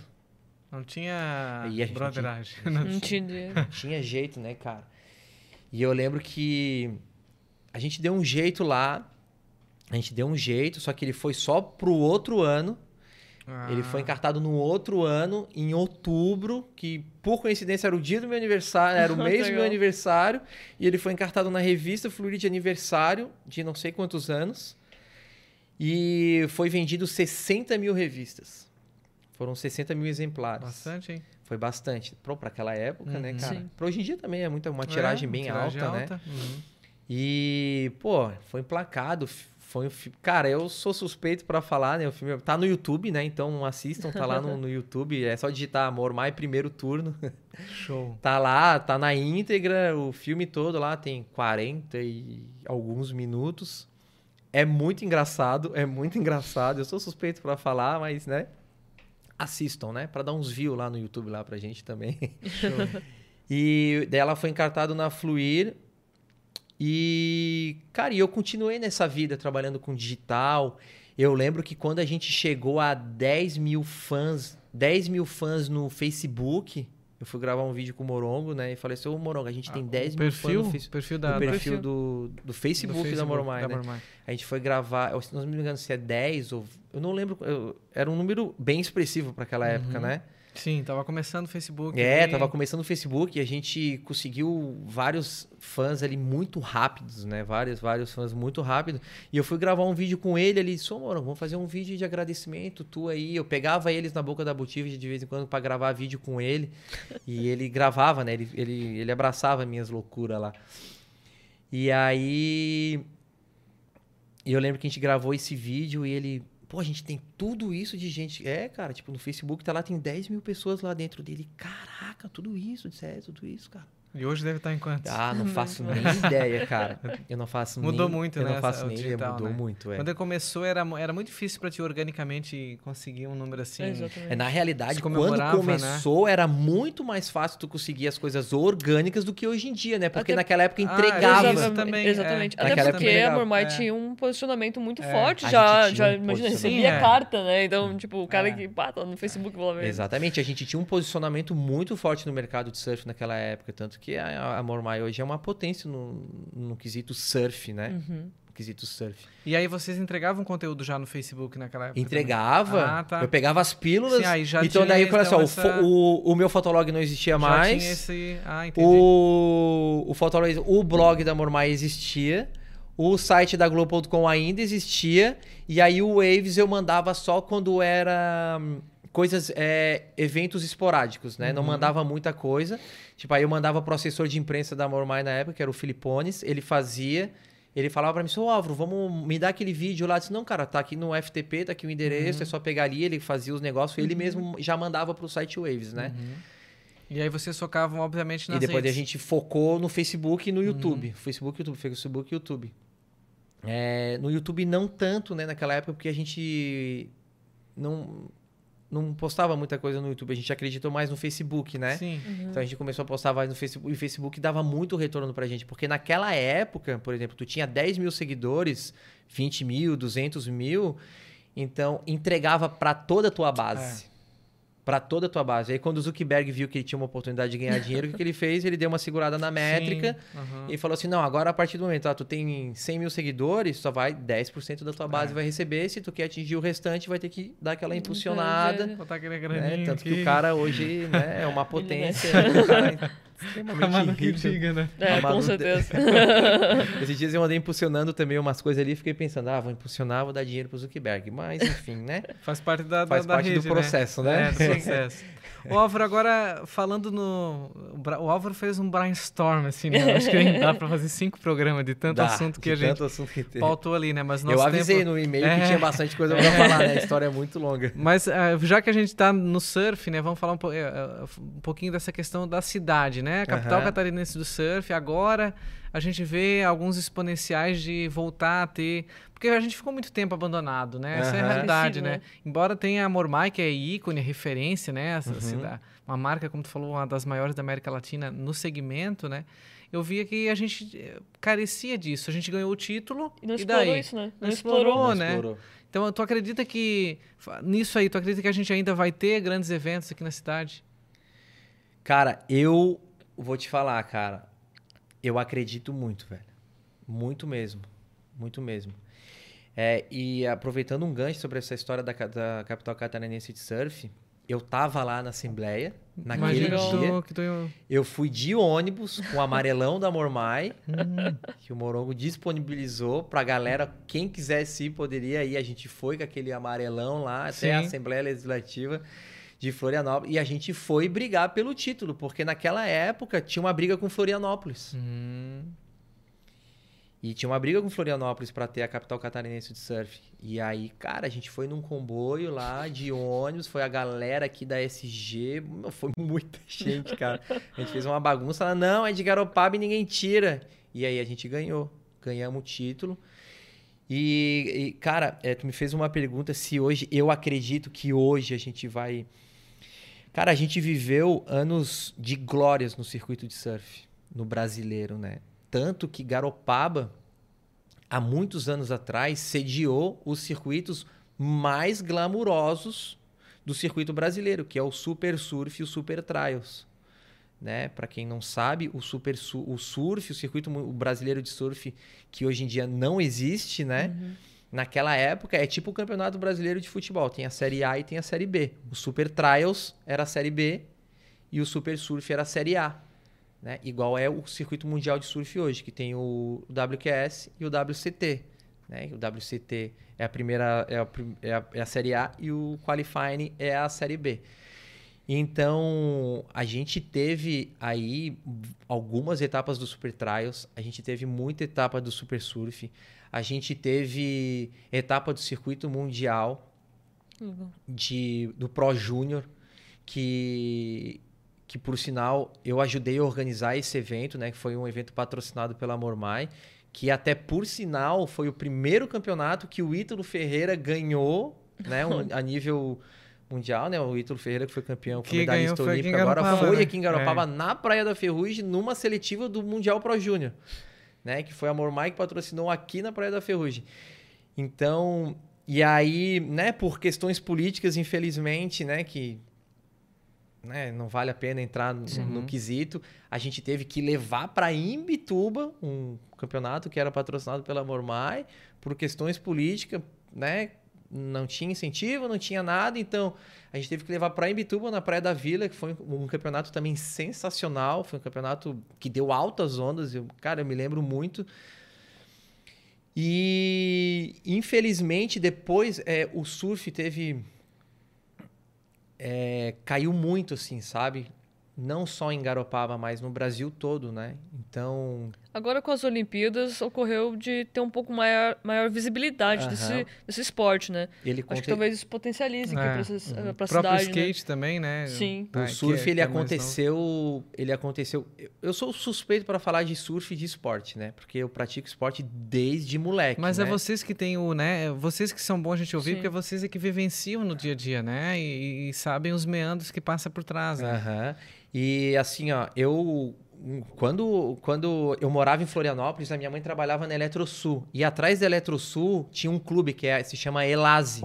Não tinha E a gente não tinha- brotheragem. Não tinha. Não tinha jeito, né, cara? E eu lembro que a gente deu um jeito lá. A gente deu um jeito, só que ele foi só pro outro ano. Ele foi Ah, encartado no outro ano, em outubro, que por coincidência era o dia do meu aniversário, era o mês do meu aniversário, e ele foi encartado na revista Fluir de aniversário, de não sei quantos anos, e foi vendido 60 mil revistas. Foram 60 mil exemplares. Bastante, hein? Foi bastante. Para aquela época, né, Uhum. cara? Sim. Pra hoje em dia também é muita, uma tiragem É, bem tiragem alta, né? Uhum. E, pô, foi emplacado. Foi um fi- Cara, eu sou suspeito pra falar, né? O filme tá no YouTube, né? Então assistam, tá lá no, no YouTube. É só digitar Amor Mai Primeiro Turno. Show. Tá lá, tá na íntegra. O filme todo lá tem 40 e alguns minutos. É muito engraçado, é muito engraçado. Eu sou suspeito pra falar, mas, né? Assistam, né? Pra dar uns views lá no YouTube lá pra gente também. Show. E dela foi encartado na Fluir. E, cara, e eu continuei nessa vida trabalhando com digital. Eu lembro que quando a gente chegou a 10 mil fãs, 10 mil fãs no Facebook, eu fui gravar um vídeo com o Morongo, né? E falei assim, ô Morongo, a gente tem Ah, 10 o mil perfil, fãs no, perfil no da, perfil, perfil. do, do, Facebook do da Mormai, da né? Mormai. A gente foi gravar, eu, se não me engano se é 10 ou... Eu não lembro, eu- era um número bem expressivo para aquela época, Uhum. né? Sim, tava começando o Facebook. É, ali. tava começando o Facebook e a gente conseguiu vários fãs ali muito rápidos, né? Vários, vários fãs muito rápido. E eu fui gravar um vídeo com ele ali, só, mano, vamos fazer um vídeo de agradecimento, tu aí. Eu pegava eles na boca da Botivia de vez em quando para gravar vídeo com ele. e ele gravava, né? Ele, ele, ele abraçava minhas loucuras lá. E aí. E eu lembro que a gente gravou esse vídeo e ele. Pô, a gente tem tudo isso de gente. É, cara, tipo, no Facebook tá lá, tem 10 mil pessoas lá dentro dele. Caraca, tudo isso, sério, tudo isso, cara. E hoje deve estar em quantos? Ah, não Muito faço nem ideia, cara. Eu não faço Mudou nem- muito, eu né, não faço essa- nem ideia, digital, mudou né? muito, é. Quando começou, era, era muito difícil para ti organicamente conseguir um número assim. Exatamente. É, na realidade, quando né? começou, era muito mais fácil tu conseguir as coisas orgânicas do que hoje em dia, né? Porque Até- naquela época Ah, entregava. isso Exatamente. também, é. Exatamente. Naquela Até época porque a. Mormai É. tinha um posicionamento muito É. forte. A Já, já um imagina, recebia é. carta, né? Então, tipo, o cara É. que pá, tá no Facebook pela vez. Exatamente, a gente tinha um posicionamento muito forte no mercado de surf naquela época, tanto que a, a Mormai hoje é uma potência no, no quesito surf, né? Uhum. No quesito surf. E aí vocês entregavam conteúdo já no Facebook naquela época? Entregava, Ah, tá. eu pegava as pílulas, Sim, aí já então tinha, daí, olha só, então, o fo- essa- o, o meu fotolog não existia também? mais, Já tinha esse... Ah, entendi. o, o fotolog, o blog da Mormai existia, o site da Globo.com ainda existia, e aí o Waves eu mandava só quando era hum, coisas, é, eventos esporádicos, né? Não Uhum. mandava muita coisa. Tipo, aí eu mandava pro assessor de imprensa da Mormai na época, que era o Filipones, ele fazia... Ele falava pra mim, seu Álvaro, vamos me dar aquele vídeo lá. Eu disse, não, cara, tá aqui no FTP, tá aqui o endereço, Uhum. é só pegar ali, ele fazia os negócios, ele mesmo já mandava pro site Waves, né? Uhum. E aí vocês focavam, obviamente, nas E depois a redes. gente focou no Facebook e no Uhum. YouTube. Facebook, YouTube, Facebook, YouTube. É, no YouTube não tanto, né, naquela época, porque a gente não, não postava muita coisa no YouTube, a gente acreditou mais no Facebook, né? Sim. Então a gente começou a postar mais no Facebook, e o Facebook dava muito retorno pra gente, porque naquela época, por exemplo, tu tinha 10 mil seguidores, 20 mil, 200 mil, então entregava pra toda a tua base. Pra toda a tua base. Aí quando o Zuckerberg viu que ele tinha uma oportunidade de ganhar dinheiro, o que, que ele fez? Ele deu uma segurada na métrica Sim, aham. e falou assim: não, agora a partir do momento, ó, tu tem 100 mil seguidores, só vai 10% da tua base É. vai receber. Se tu quer atingir o restante, vai ter que dar aquela impulsionada. Botar aquele Né? Tanto que aqui. o cara hoje né, é uma potência. A extremamente que rico. diga, né? É, A Manu- com certeza. Esses dias eu andei impulsionando também umas coisas ali, fiquei pensando, ah, vou impulsionar, vou dar dinheiro pro Zuckerberg. Mas, enfim, né? Faz parte da, Faz da, da parte do rede, processo, né? É, do processo. O Álvaro, agora, falando no... O Álvaro fez um brainstorm, assim, né? Acho que dá pra fazer cinco programas de tanto Dá, assunto que de a gente tanto assunto que tem. pautou ali, né? Mas Eu avisei tempo... no e-mail É. que tinha bastante coisa pra falar, né? A história é muito longa. Mas ah, já que a gente está no surf, né, vamos falar um, po- eh, eh, um pouquinho dessa questão da cidade, né? A capital Aham. catarinense do surf. Agora a gente vê alguns exponenciais de voltar a ter, porque a gente ficou muito tempo abandonado, né? Essa é a realidade, né? né? Embora tenha a Mormai, que é ícone, referência, né? Essa Uhum. cida- uma marca, como tu falou, uma das maiores da América Latina no segmento, né? Eu via que a gente eh, carecia disso. A gente ganhou o título E não e explorou daí? isso, né? Não Não, explorou, explorou. né? Explorou. Então, tu acredita que nisso aí, tu acredita que a gente ainda vai ter grandes eventos aqui na cidade? Cara, eu vou te falar, cara. Eu acredito muito, velho. Muito mesmo. Muito mesmo. É, e aproveitando um gancho sobre essa história da, da capital catarinense de surf, eu tava lá na Assembleia, naquele Imagina que dia. que tu... Eu fui de ônibus com o amarelão da Mormai, Hum. que o Morongo disponibilizou pra galera, quem quisesse ir, poderia ir. A gente foi com aquele amarelão lá até a Sim. Assembleia Legislativa de Florianópolis. E a gente foi brigar pelo título, porque naquela época tinha uma briga com Florianópolis. Hum, E tinha uma briga com Florianópolis pra ter a capital catarinense de surf. E aí, cara, a gente foi num comboio lá de ônibus, foi a galera aqui da SG, foi muita gente, cara. A gente fez uma bagunça lá, não, é de Garopaba e ninguém tira. E aí a gente ganhou, ganhamos o título. E, e, cara, é, tu me fez uma pergunta se hoje, eu acredito que hoje a gente vai... Cara, a gente viveu anos de glórias no circuito de surf, no brasileiro, né? Tanto que Garopaba, há muitos anos atrás, sediou os circuitos mais glamurosos do circuito brasileiro, que é o Super Surf e o Super Trials. Né? Para quem não sabe, o Super Su- o Surf, o circuito brasileiro de surf, que hoje em dia não existe, né? Naquela época é tipo o Campeonato Brasileiro de Futebol, tem a Série A e tem a Série B. O Super Trials era a Série B e o Super Surf era a Série A. Né? Igual é o circuito mundial de surf hoje, que tem o WQS e o WCT. Né? O WCT é a primeira, é a, é a, é a Série A e o Qualifying é a Série B. Então, a gente teve aí algumas etapas do Super Trials, a gente teve muita etapa do Super Surf, a gente teve etapa do circuito mundial, de, do Pro Júnior, que, que por sinal eu ajudei a organizar esse evento, né? Que foi um evento patrocinado pela Mormai, que até por sinal foi o primeiro campeonato que o Ítalo Ferreira ganhou, né? um- a nível mundial, né? O Ítalo Ferreira que foi campeão, Que medalhista ganhou foi aqui em olímpico, agora Garopaba, foi né? aqui em Garopaba, na Praia da Ferrugem, numa seletiva do Mundial Pro Júnior, né? Que foi a Mormai que patrocinou aqui na Praia da Ferrugem. Então, e aí, né, por questões políticas, infelizmente, né, que né, não vale a pena entrar no, no quesito, a gente teve que levar para Imbituba, um campeonato que era patrocinado pela Mormai, por questões políticas, né, não tinha incentivo, não tinha nada, então a gente teve que levar para Imbituba, na Praia da Vila, que foi um campeonato também sensacional, foi um campeonato que deu altas ondas, eu, cara, eu me lembro muito. E infelizmente depois é, o surf teve é, caiu muito assim, sabe? Não só em Garopaba, mas no Brasil todo, né? Então Agora com as Olimpíadas ocorreu de ter um pouco maior, maior visibilidade Aham. desse, desse esporte, né? Ele Acho conte- que talvez isso potencialize É. pra, essas- Uhum. O próprio cidade, né? skate também, né? Sim. Ah, O que surf é- ele que é aconteceu, ele aconteceu. eu- Eu sou suspeito para falar de surf e de esporte, né? Porque eu pratico esporte desde moleque. Mas é né? vocês que têm o, né? é Vocês que são bons a gente ouvir, Sim. porque vocês é que vivenciam no dia a dia, né? E, e sabem os meandros que passa por trás, né? Aham. E assim, ó, eu quando, quando eu morava em Florianópolis, a minha mãe trabalhava na Eletrosul. E atrás da Eletrosul tinha um clube que é- se chama Elase.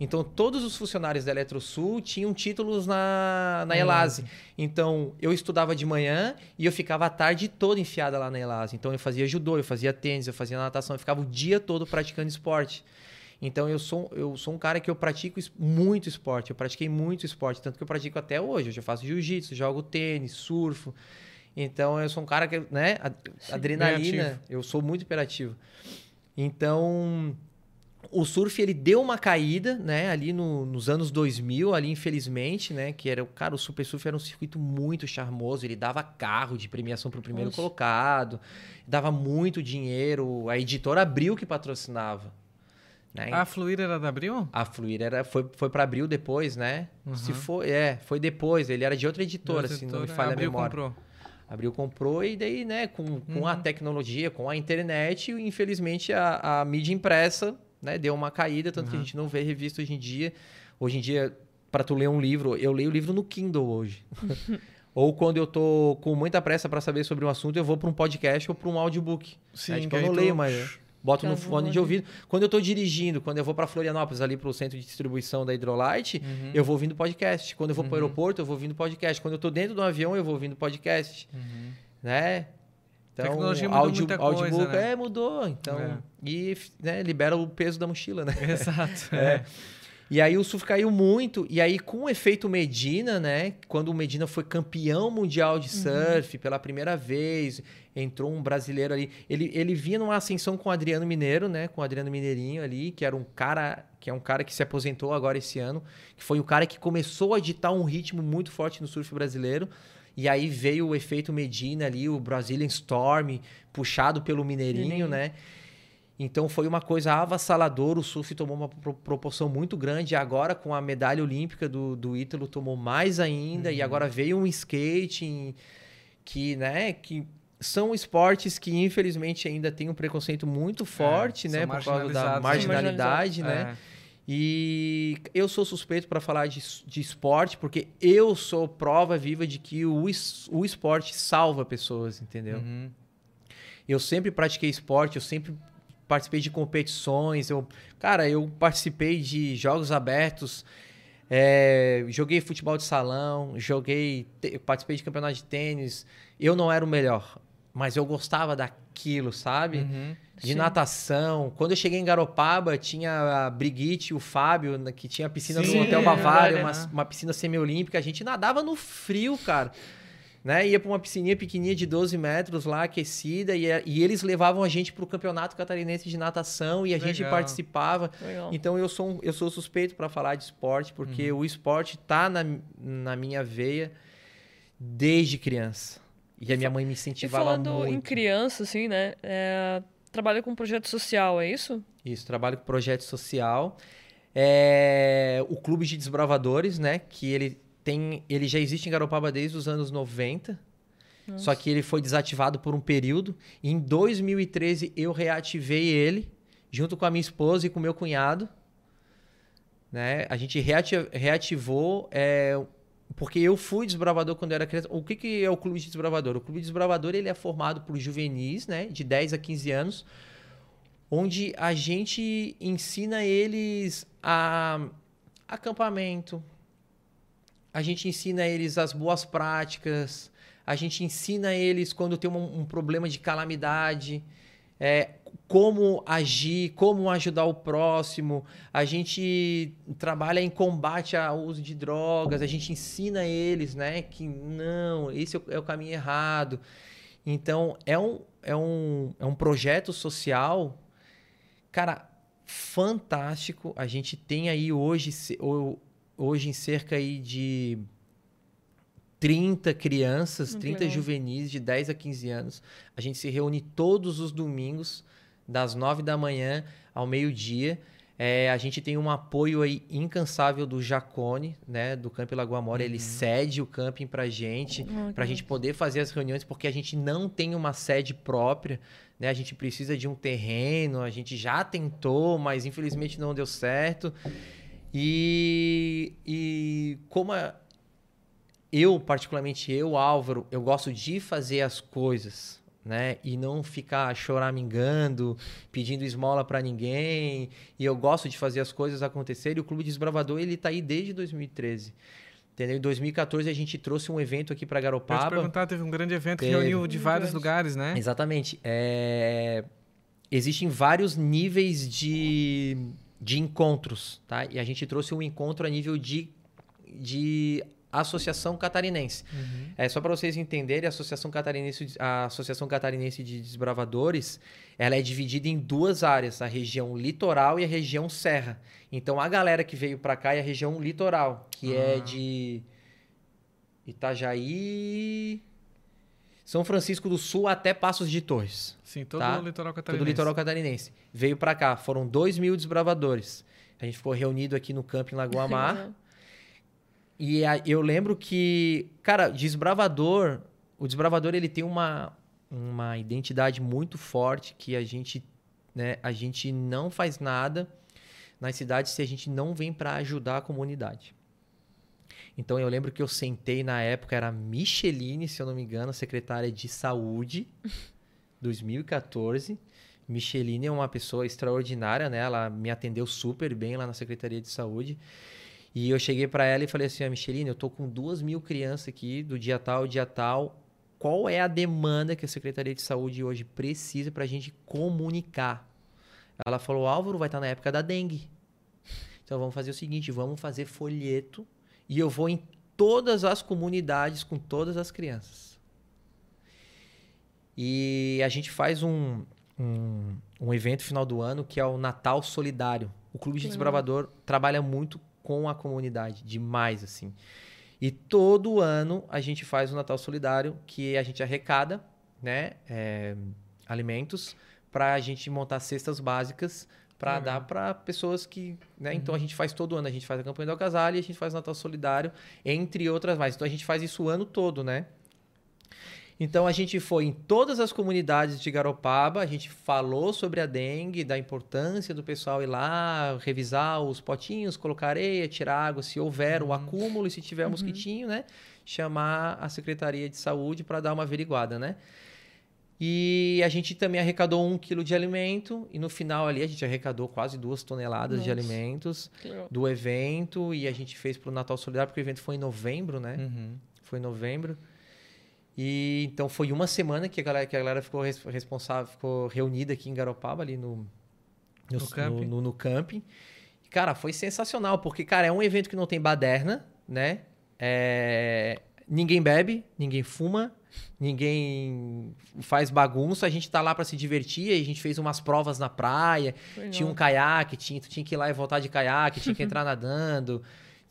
Então, todos os funcionários da Eletrosul tinham títulos na, na Elase. Então, eu estudava de manhã e eu ficava a tarde toda enfiada lá na Elase. Então, eu fazia judô, eu fazia tênis, eu fazia natação, eu ficava o dia todo praticando esporte. Então, eu sou, eu sou um cara que eu pratico muito esporte. Eu pratiquei muito esporte, tanto que eu pratico até hoje. Eu faço jiu-jitsu, jogo tênis, surfo. Então, eu sou um cara que, né, adrenalina, eu sou muito hiperativo. Então, o surf ele deu uma caída, né, ali no- nos anos 2000, ali infelizmente, né, que era, cara, o super surf era um circuito muito charmoso, ele dava carro de premiação para o primeiro Nossa. colocado, dava muito dinheiro, a editora Abril que patrocinava, né? A Fluir era da Abril? A Fluir era, foi, foi para Abril depois, né? Se foi, é, foi depois, ele era de outra editora, se não me falha a memória. comprou. Abril comprou e daí, né, com, com Uhum. a tecnologia, com a internet, infelizmente a, a mídia impressa, né, deu uma caída, tanto que a Uhum. gente não vê revista hoje em dia. Hoje em dia, para tu ler um livro, eu leio o livro no Kindle hoje. ou quando eu tô com muita pressa para saber sobre um assunto, eu vou para um podcast ou para um audiobook. Sim, Aí, tipo, eu não tu- leio mais. Boto no vou fone de ouvido. Quando eu tô dirigindo, quando eu vou para Florianópolis, ali pro centro de distribuição da Hidrolite, Uhum. eu vou ouvindo podcast. Quando eu vou pro Uhum. aeroporto, eu vou ouvindo podcast. Quando eu tô dentro do avião, eu vou ouvindo podcast Uhum. né? Então, Tecnologia mudou audio, muita coisa, audiobook, né? é, mudou. Então, É. e né, libera o peso da mochila, né? Exato. É. E aí o surf caiu muito. E aí, com o efeito Medina, né? Quando o Medina foi campeão mundial de surf pela primeira vez, entrou um brasileiro ali. Ele, ele vinha numa ascensão com o Adriano Mineiro, né? Com o Adriano Mineirinho ali, que era um cara que é um cara que se aposentou agora esse ano, que foi o cara que começou a ditar um ritmo muito forte no surf brasileiro. E aí veio o efeito Medina ali, o Brazilian Storm, puxado pelo Mineirinho, né? Então foi uma coisa avassaladora, o surf tomou uma pro- proporção muito grande. E agora, com a medalha olímpica do, do Ítalo, tomou mais ainda. E agora veio um skating que, né, que são esportes que infelizmente ainda tem um preconceito muito forte, É, né, por causa da marginalizados, marginalidade, né? né? E eu sou suspeito para falar de, de esporte, porque eu sou prova viva de que o, es- o esporte salva pessoas, É. entendeu? Uhum. Eu sempre pratiquei esporte, eu sempre participei de competições. Eu, cara, eu participei de jogos abertos, é, joguei futebol de salão, joguei, te- participei de campeonato de tênis. Eu não era o melhor, mas eu gostava daquilo, sabe? Uhum. De Sim. natação. Quando eu cheguei em Garopaba, tinha a Brigitte e o Fábio, né, que tinha a piscina Sim, do Hotel é Bavária, verdade, uma, né? uma piscina semiolímpica. A gente nadava no frio, cara. Né? Ia pra uma piscininha pequenininha de 12 metros lá, aquecida, e, e eles levavam a gente pro campeonato catarinense de natação e a gente Legal. participava. Legal. Então eu sou, um- eu sou suspeito para falar de esporte, porque Uhum. o esporte tá na, na minha veia desde criança. E a minha mãe me E incentivala falando muito. em criança, assim, né? é, trabalha com projeto social, é isso? Isso, trabalho com projeto social. É, o Clube de Desbravadores, né? Que ele tem. Ele já existe em Garopaba desde os anos 90. Só que ele foi desativado por um período. E em 2013 eu reativei ele, junto com a minha esposa e com o meu cunhado. Né? A gente reati- reativou. é, porque eu fui desbravador quando eu era criança. O que, que é o Clube de Desbravador? O Clube de Desbravador ele é formado por juvenis, né? De 10 a 15 anos onde a gente ensina eles a acampamento, a gente ensina eles as boas práticas, a gente ensina eles quando tem um, um problema de calamidade, é, como agir, como ajudar o próximo. A gente trabalha em combate ao uso de drogas, a gente ensina eles, né, que não, esse é o- é caminho errado. Então, é um, é um, é um projeto social, cara, fantástico. A gente tem aí hoje, hoje em cerca aí de 30 crianças, Muito 30 legal. juvenis de 10 a 15 anos. A gente se reúne todos os domingos, das 9 da manhã ao meio-dia. É, a gente tem um apoio aí incansável do Jacone, né, do Camping Lagoa Mora. Ele cede o camping pra gente, pra que gente poder fazer as reuniões, porque a gente não tem uma sede própria, né? A gente precisa de um terreno, a gente já tentou, mas infelizmente não deu certo. E, e como a- eu, particularmente eu, Álvaro, eu gosto de fazer as coisas, né? E não ficar choramingando, pedindo esmola pra ninguém. E eu gosto de fazer as coisas acontecerem. E o Clube Desbravador, ele tá aí desde 2013. Entendeu? Em 2014 a gente trouxe um evento aqui para Pra te Garopaba. perguntar, teve um grande evento que Teve. reuniu de vários grande. lugares, né? Exatamente. É, Existem vários níveis de, de encontros, tá? E a gente trouxe um encontro a nível de, de Associação Catarinense. É só para vocês entenderem, a Associação Catarinense, a Associação Catarinense de Desbravadores, ela é dividida em duas áreas, a região litoral e a região serra. Então a galera que veio para cá é a região litoral, que é Ah. de Itajaí, São Francisco do Sul até Passos de Torres. Sim, todo Tá. o litoral Todo catarinense. o litoral catarinense. Veio para cá, foram 2 mil desbravadores. A gente ficou reunido aqui no camping Lagoa Mar. E a- eu lembro que, cara, desbravador, o desbravador ele tem uma, uma identidade muito forte que a gente, né, a gente não faz nada nas cidades se a gente não vem para ajudar a comunidade. Então eu lembro que eu sentei na época era Micheline, se eu não me engano, secretária de saúde, 2014. Micheline é uma pessoa extraordinária, né? Ela me atendeu super bem lá na Secretaria de Saúde. E eu cheguei para ela e falei assim, a Micheline, eu tô com duas mil crianças aqui do dia tal, dia tal. Qual é a demanda que a Secretaria de Saúde hoje precisa para a gente comunicar? Ela falou, Álvaro, vai estar na época da dengue. Então vamos fazer o seguinte, vamos fazer folheto e eu vou em todas as comunidades com todas as crianças. E a gente faz um, um, um evento final do ano que é o Natal Solidário. O Clube de. Desbravador trabalha muito com a comunidade, demais assim. E todo ano a gente faz o Natal Solidário, que a gente arrecada, né, é, alimentos para a gente montar cestas básicas para Legal. dar para pessoas que, né? Então a gente faz todo ano, a gente faz a campanha do Alcasale, a gente faz o Natal Solidário, entre outras mais. Então a gente faz isso o ano todo, né? Então a gente foi em todas as comunidades de Garopaba, a gente falou sobre a dengue, da importância do pessoal ir lá, revisar os potinhos, colocar areia, tirar água, se houver o acúmulo e se tiver mosquitinho, né? Chamar a Secretaria de Saúde para dar uma averiguada, né? E a gente também arrecadou um quilo de alimento e no final ali a gente arrecadou quase duas toneladas de Nossa. alimentos Que legal. do evento e a gente fez para o Natal Solidário porque o evento foi em novembro, né? Uhum. Foi em novembro. E então foi uma semana que a galera, que a galera ficou res- responsável, ficou reunida aqui em Garopaba, ali no, no, No camping. no- no camping. E, cara, foi sensacional, porque, cara, é um evento que não tem baderna, né? É, Ninguém bebe, ninguém fuma, ninguém faz bagunça. A gente tá lá para se divertir, a gente fez umas provas na praia, Legal. tinha um caiaque, tinha, tu tinha que ir lá e voltar de caiaque, tinha que entrar nadando.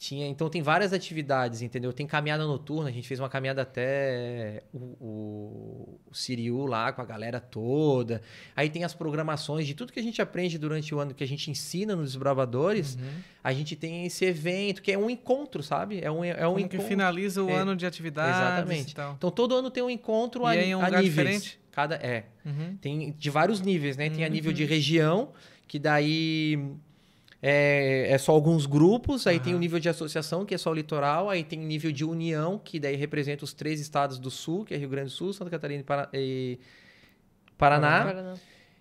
Tinha, então tem várias atividades, entendeu? Tem caminhada noturna, a gente fez uma caminhada até o, o, o Siriu lá com a galera toda. Aí tem as programações de tudo que a gente aprende durante o ano, que a gente ensina nos desbravadores. Uhum. A gente tem esse evento, que é um encontro, sabe? É um, é um Como que encontro. finaliza o É, ano de atividades exatamente. e tal. Então todo ano tem um encontro E a, é um a lugar níveis. diferente? Cada, é. Uhum. Tem de vários níveis, né? Tem a nível Uhum. de região, que daí é, é só alguns grupos. Aí tem o nível de associação, que é só o litoral. Aí tem o nível de união, que daí representa os três estados do sul, que é Rio Grande do Sul, Santa Catarina e, Para- e Paraná. Paraná.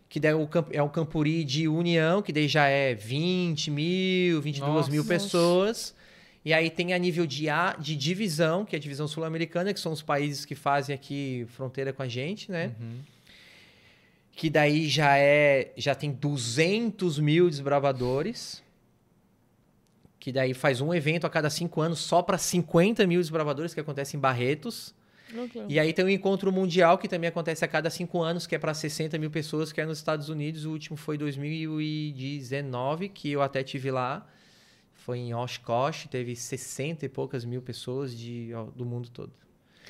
Que daí é o é Campuri de união, que daí já é 20 mil, 22 mil Nossa. pessoas. E aí tem a nível de, A, de divisão, que é a divisão sul-americana, que são os países que fazem aqui fronteira com a gente, né? Uhum. Que daí já é já tem 200 mil desbravadores que daí faz um evento a cada cinco anos só para 50 mil desbravadores que acontece em Barretos legal. e aí tem o encontro mundial que também acontece a cada cinco anos que é para 60 mil pessoas que é nos Estados Unidos o último foi 2019 que eu até tive lá Foi em Oshkosh, teve 60 e poucas mil pessoas de, ó, do mundo todo.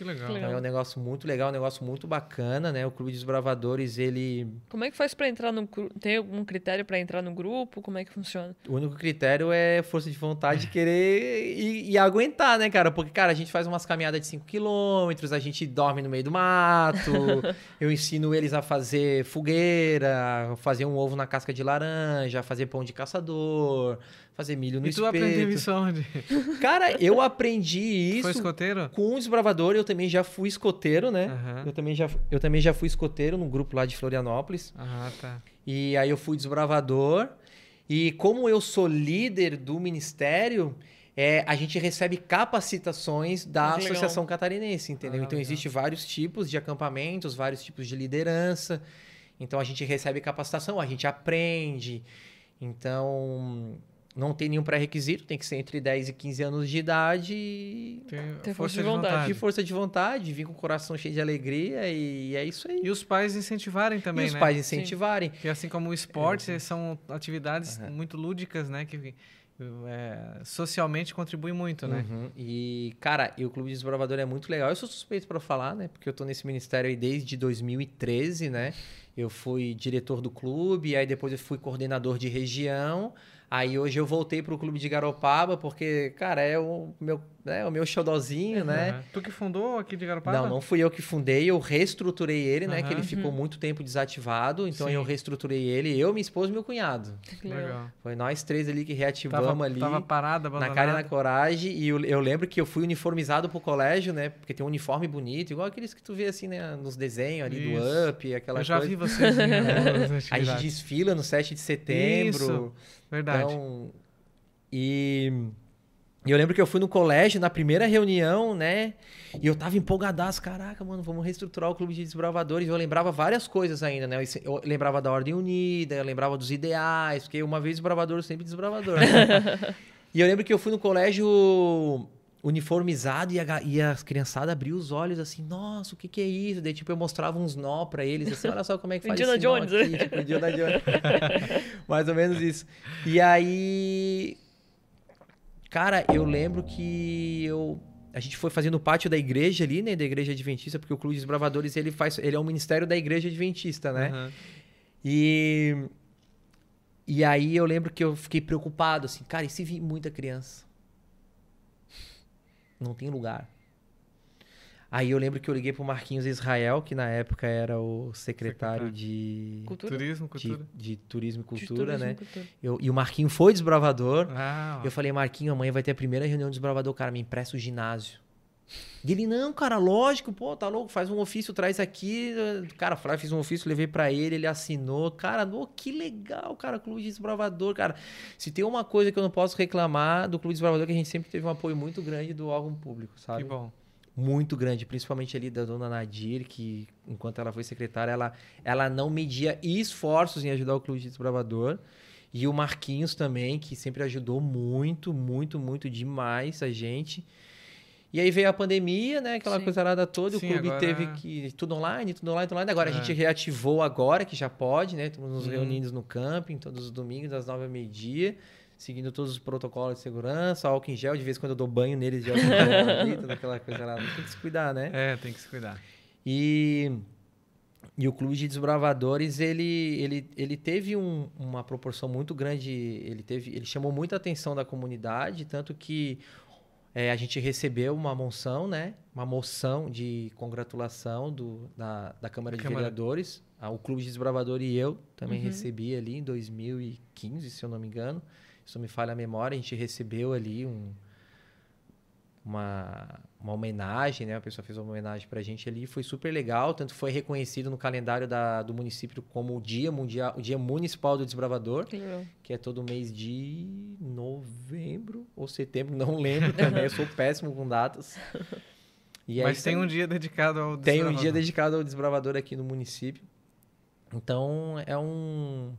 Que legal. Que legal. Então é um negócio muito legal, um negócio muito bacana, né? O Clube dos Bravadores, ele... Como é que faz pra entrar no grupo? Tem algum critério pra entrar no grupo? Como é que funciona? O único critério é força de vontade de querer e, e aguentar, né, cara? Porque, cara, a gente faz umas caminhadas de 5 quilômetros, a gente dorme no meio do mato, eu ensino eles a fazer fogueira, fazer um ovo na casca de laranja, fazer pão de caçador, fazer milho no E tu espeto. aprendeu isso onde? Cara, eu aprendi isso Foi escoteiro? com o desbravador, eu também já fui escoteiro, né? Aham. Eu, também já, eu também já fui escoteiro num grupo lá de Florianópolis. Ah, tá. E aí eu fui desbravador. E como eu sou líder do ministério, é, a gente recebe capacitações da Ah, legal. Associação Catarinense, entendeu? Ah, então legal. existe vários tipos de acampamentos, vários tipos de liderança. Então a gente recebe capacitação, a gente aprende. Então não tem nenhum pré-requisito, tem que ser entre 10 e 15 anos de idade. e Tem, Tem força de de vontade. vontade. De força de vontade, vir com o coração cheio de alegria e é isso aí. E os pais incentivarem também, e os né? pais incentivarem. Porque assim como o esporte, são atividades Aham. muito lúdicas, né? Que é, socialmente contribuem muito, né? Uhum. E, cara, e o Clube de Desbravador é muito legal. Eu sou suspeito para falar, né? Porque eu tô nesse ministério aí desde 2013, né? Eu fui diretor do clube, aí depois eu fui coordenador de região. Aí hoje eu voltei pro clube de Garopaba, porque, cara, é o meu, é o meu xodózinho, né? Aham. Tu que fundou aqui de Garopaba? Não, não fui eu que fundei, eu reestruturei ele, né? Que ele ficou muito tempo desativado, então Sim. eu reestruturei ele, eu, minha esposa e meu cunhado. Legal. Foi nós três ali que reativamos Tava, ali. tava parada, Na abandonada. cara e na coragem. E eu, eu lembro que eu fui uniformizado pro colégio, né? Porque tem um uniforme bonito, igual aqueles que tu vê assim, né? Nos desenhos ali Isso. do Up, aquela Eu já coisa. vi vocês em algumas A gente desfila no 7 de setembro. Isso, Verdade. Então, e, e eu lembro que eu fui no colégio na primeira reunião, né? E eu tava empolgadaço, caraca, mano, vamos reestruturar o clube de desbravadores. Eu lembrava várias coisas ainda, né? Eu, lembrava da Ordem Unida, eu lembrava dos ideais, porque uma vez desbravador, sempre desbravador. né? e eu lembro que eu fui no colégio uniformizado e a, e as criançadas abriam os olhos assim, nossa, o que que é isso? Daí, tipo, eu mostrava uns nó pra eles, assim, olha só como é que faz Indiana esse nó Jones, aqui, tipo, Indiana Jones. Mais ou menos isso. E aí, cara, eu lembro que eu a gente foi fazendo o pátio da igreja ali, né, da igreja adventista, porque o Clube dos Bravadores, ele faz, ele é um ministério da igreja adventista, né? Aham. E e aí eu lembro que eu fiquei preocupado assim, cara, e se vir muita criança? Não tem lugar. Aí eu lembro que eu liguei pro Marquinhos Israel, que na época era o secretário, Secretário. de, Cultura? Turismo, de, cultura. de turismo e De cultura, turismo né? e cultura. Eu- e o Marquinho foi desbravador. Ah. Eu falei, Marquinho, amanhã vai ter a primeira reunião do desbravador, cara, me empresta o ginásio. E ele, não, cara, lógico, pô, tá louco, faz um ofício, traz aqui. Cara, falei, fiz um ofício, levei pra ele, ele assinou. Cara, ô, que legal, cara, Clube de Desbravador, cara. Se tem uma coisa que eu não posso reclamar do Clube de Desbravador, é que a gente sempre teve um apoio muito grande do órgão público, sabe? que bom. Muito grande, principalmente ali da dona Nadir, que enquanto ela foi secretária, ela, ela não media esforços em ajudar o Clube de Desbravador. E o Marquinhos também, que sempre ajudou muito, muito, muito demais a gente. E aí veio a pandemia, né? Aquela Sim. coisa toda, o Sim, clube agora- teve que. Tudo online, tudo online, tudo online. Agora É. a gente reativou agora, que já pode, né? Estamos nos Uhum. reunindo no camping todos os domingos, das nove ao meio-dia, seguindo todos os protocolos de segurança, álcool em gel, de vez em quando eu dou banho neles de álcool em gel aquela coisa lá. Tem que se cuidar, né? É, tem que se cuidar. E, e o Clube de Desbravadores, ele, ele, ele teve um- uma proporção muito grande, ele, teve, ele chamou muita atenção da comunidade, tanto que é, a gente recebeu uma moção, né? Uma moção de congratulação do, da, da Câmara de Câmara. Vereadores. Ah, O Clube de Desbravador e eu também Uhum. recebi ali em 2015, se eu não me engano. Se não me falha a memória, a gente recebeu ali um, uma, uma homenagem, né? A pessoa fez uma homenagem pra gente ali, foi super legal, tanto foi reconhecido no calendário da, do município como o Dia Mundial, o Dia Municipal do Desbravador, Que é todo mês de novembro ou setembro, não lembro também, eu sou péssimo com datas. E Mas tem aí. um dia dedicado ao Tem um dia desbravador. dedicado ao desbravador aqui no município. Então, é um.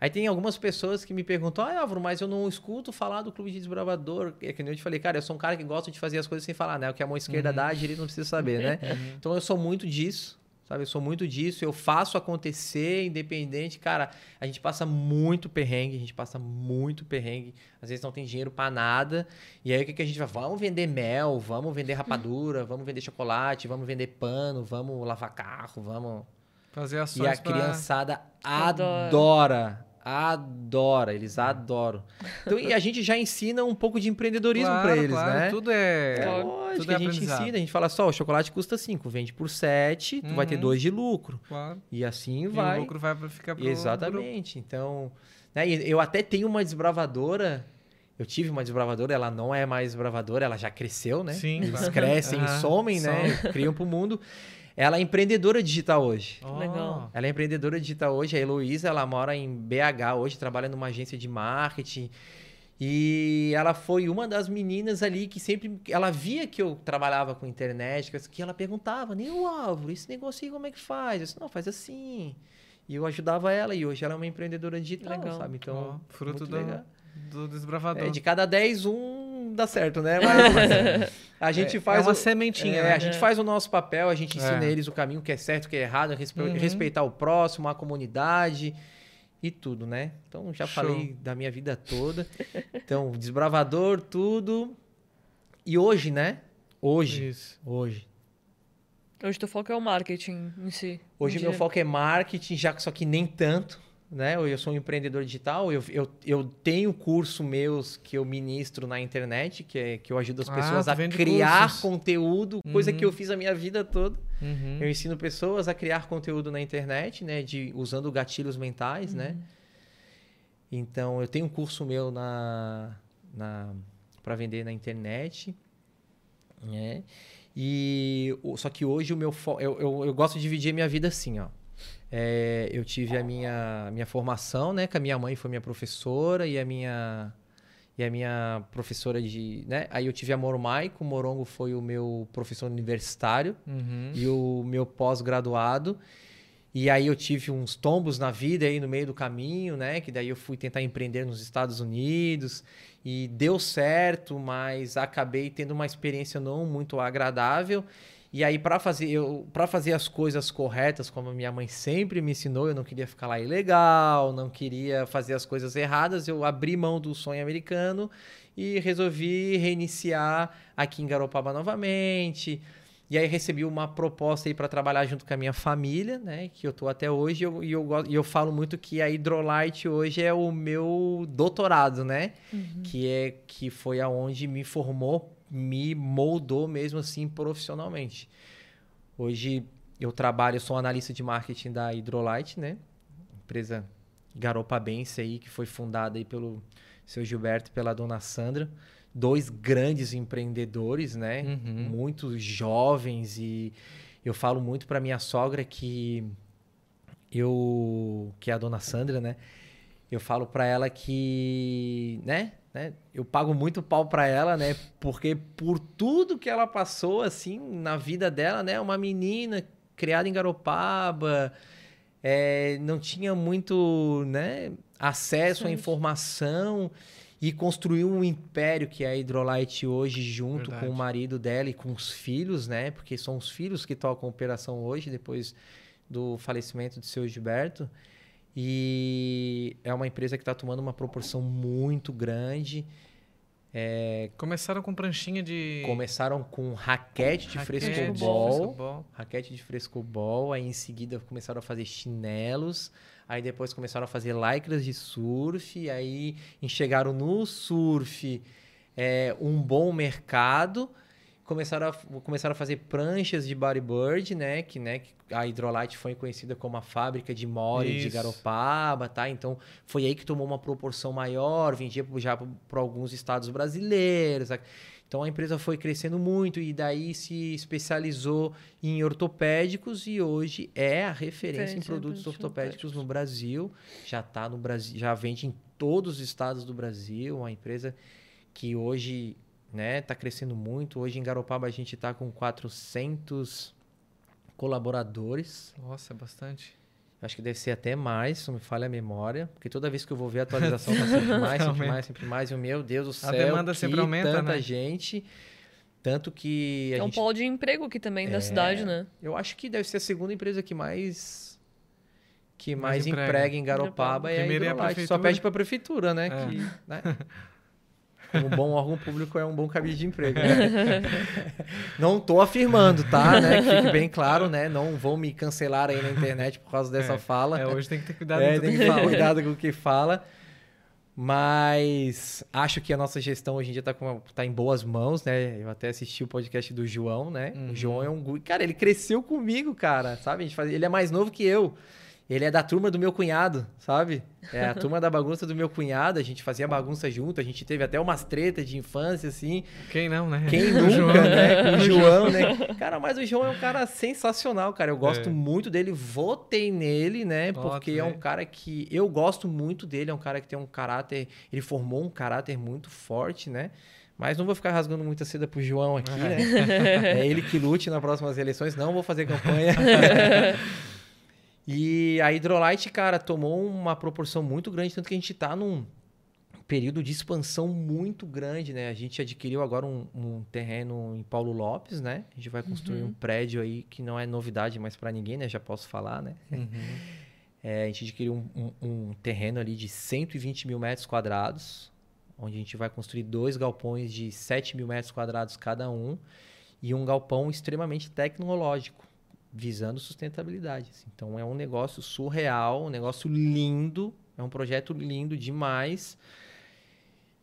Aí tem algumas pessoas que me perguntam, ah, Álvaro, mas eu não escuto falar do clube de desbravador. É que nem eu te falei, cara, eu sou um cara que gosta de fazer as coisas sem falar, né? O que a mão esquerda Uhum. dá, a direita não precisa saber, né? Então eu sou muito disso, sabe? Eu sou muito disso, eu faço acontecer, independente. Cara, a gente passa muito perrengue, a gente passa muito perrengue. Às vezes não tem dinheiro para nada. E aí o que, que a gente vai? Vamos vender mel, vamos vender rapadura, vamos vender chocolate, vamos vender pano, vamos lavar carro, vamos. Fazer ações E a pra- criançada Adora. adora. Adora, eles adoram. Então, e a gente já ensina um pouco de empreendedorismo Claro, para eles, claro, né? Tudo é. É lógico, tudo é a gente ensina, a gente fala só, o chocolate custa 5, vende por 7, tu vai ter Uhum. 2 de lucro. Claro. E assim E vai. o lucro vai pra ficar pro Exatamente. Então, né, e eu até tenho uma desbravadora. Eu tive uma desbravadora, ela não é mais desbravadora, ela já cresceu, né? Sim, Eles claro. crescem e somem, né? Criam pro mundo. Ela é empreendedora digital hoje. Ó, Legal. Ela é empreendedora digital hoje. A Heloísa, ela mora em BH hoje, trabalha numa agência de marketing. E ela foi uma das meninas ali que sempre. Ela via que eu trabalhava com internet, que- ela perguntava, nem o Álvaro, esse negócio aí como é que faz? Eu disse, não, faz assim. E eu ajudava ela, e hoje ela é uma empreendedora digital, Legal. sabe? Então, Ó, fruto muito do, legal. do desbravador. É, de cada 10, um dá certo, né? Mas a gente É- faz. é uma o- sementinha, é, né? A gente É. faz o nosso papel, a gente ensina É. eles o caminho que é certo, o que é errado, respe- Uhum. respeitar o próximo, a comunidade e tudo, né? Então já Show. falei da minha vida toda. Então, desbravador, tudo. E hoje, né? Hoje, Isso. hoje. Hoje teu foco é o marketing em si. Hoje Em meu dia. foco é marketing, já só que nem tanto, né? Eu sou um empreendedor digital, eu, eu, eu tenho curso meus que eu ministro na internet, que, é, que eu ajudo as Ah, pessoas tu a criar cursos. conteúdo, coisa Uhum. que eu fiz a minha vida toda. Uhum. Eu ensino pessoas a criar conteúdo na internet, né? De, usando gatilhos mentais, né? Então, eu tenho um curso meu na, na, para vender na internet, né? E só que hoje o meu fo... eu, eu, eu gosto de dividir a minha vida assim, ó. É, eu tive a minha, minha formação, né? Que a minha mãe foi minha professora e a minha e a minha professora de, né? Aí eu tive a Mormaico, o Morongo foi o meu professor universitário Uhum. e o meu pós-graduado. E aí eu tive uns tombos na vida aí no meio do caminho, né? Que daí eu fui tentar empreender nos Estados Unidos e deu certo, mas acabei tendo uma experiência não muito agradável. E aí para fazer eu fazer as coisas corretas, como a minha mãe sempre me ensinou, eu não queria ficar lá ilegal, não queria fazer as coisas erradas, eu abri mão do sonho americano e resolvi reiniciar aqui em Garopaba novamente. E aí recebi uma proposta aí para trabalhar junto com a minha família, né? Que eu tô até hoje. E eu, e eu, e eu falo muito que a Hidrolite hoje é o meu doutorado, né? Que é que foi aonde me formou, me moldou mesmo assim profissionalmente. Hoje eu trabalho, eu sou analista de marketing da Hidrolite, né? Empresa garopabense aí que foi fundada aí pelo seu Gilberto e pela dona Sandra, dois grandes empreendedores, né? Uhum. muito jovens e eu falo muito para minha sogra que eu que é a dona Sandra, né? Eu falo para ela que, né, né? Eu pago muito pau para ela, né? Porque por tudo que ela passou assim na vida dela, né? Uma menina criada em Garopaba, é, não tinha muito, né, acesso à Sim. informação e construiu um império que é a Hidrolite hoje junto Verdade. com o marido dela e com os filhos, né? Porque são os filhos que tocam a operação hoje depois do falecimento do seu Gilberto. E é uma empresa que está tomando uma proporção muito grande. Começaram com pranchinha de. Começaram com raquete de raquete, frescobol, frescobol. raquete de frescobol, aí em seguida começaram a fazer chinelos, aí depois começaram a fazer lycras de surf, aí enxergaram no surf é, um bom mercado, começaram a, começaram a fazer pranchas de bodyboard, né, que, né, que a Hidrolite foi conhecida como a fábrica de mole de. Garopaba, tá? Então foi aí que tomou uma proporção maior, vendia já para alguns estados brasileiros. Então a empresa foi crescendo muito e daí se especializou em ortopédicos e hoje é a referência em Referência em produtos produtos ortopédicos no Brasil. Já tá no Brasil, já vende em todos os estados do Brasil, uma empresa que hoje, né, tá crescendo muito. Hoje em Garopaba a gente tá com 400 colaboradores. Nossa, é bastante. Acho que deve ser até mais, se não me falha a memória. Porque toda vez que eu vou ver a atualização, tá sempre mais, sempre mais, sempre mais. E, meu Deus do céu, A demanda que sempre aumenta, tanta né? gente. Tanto que. é um gente, polo de emprego aqui também É. da cidade, né? Eu acho que deve ser a segunda empresa que mais. Que Mais mais, emprega. emprega. em Garopaba é a Primeiro é a. Só prefeitura. pede pra prefeitura, né? É. Que, né? Um bom órgão público é um bom cabide de emprego. né? Não tô afirmando, tá? Né? Que fique bem claro, né? Não vão me cancelar aí na internet por causa dessa É, fala. É, hoje tem que ter cuidado É, tem que ter cuidado com o que fala. Mas acho que a nossa gestão hoje em dia tá, com, tá em boas mãos, né? Eu até assisti o podcast do João, né? Uhum. O João é um. Cara, ele cresceu comigo, cara, sabe? Faz- Ele é mais novo que eu. Ele é da turma do meu cunhado, sabe? É a turma da bagunça do meu cunhado. A gente fazia bagunça junto, a gente teve até umas tretas de infância, assim. Quem não, né? Quem O nunca, João. né? Com o João, né? Cara, mas o João é um cara sensacional, cara. Eu gosto É. muito dele, votei nele, né? Porque é um vê. cara que eu gosto muito dele, é um cara que tem um caráter, ele formou um caráter muito forte, né? Mas não vou ficar rasgando muita seda pro João aqui, né? É ele que lute nas próximas eleições, não vou fazer campanha. E a Hidrolite, cara, tomou uma proporção muito grande, tanto que a gente tá num período de expansão muito grande, né? A gente adquiriu agora um, um terreno em Paulo Lopes, né? A gente vai construir um prédio aí que não é novidade mais para ninguém, né? Já posso falar, né? Uhum. É, a gente adquiriu um, um- um terreno ali de 120 mil metros quadrados, onde a gente vai construir dois galpões de 7 mil metros quadrados cada um e um galpão extremamente tecnológico, visando sustentabilidade. assim. Então é um negócio surreal, um negócio lindo, é um projeto lindo demais.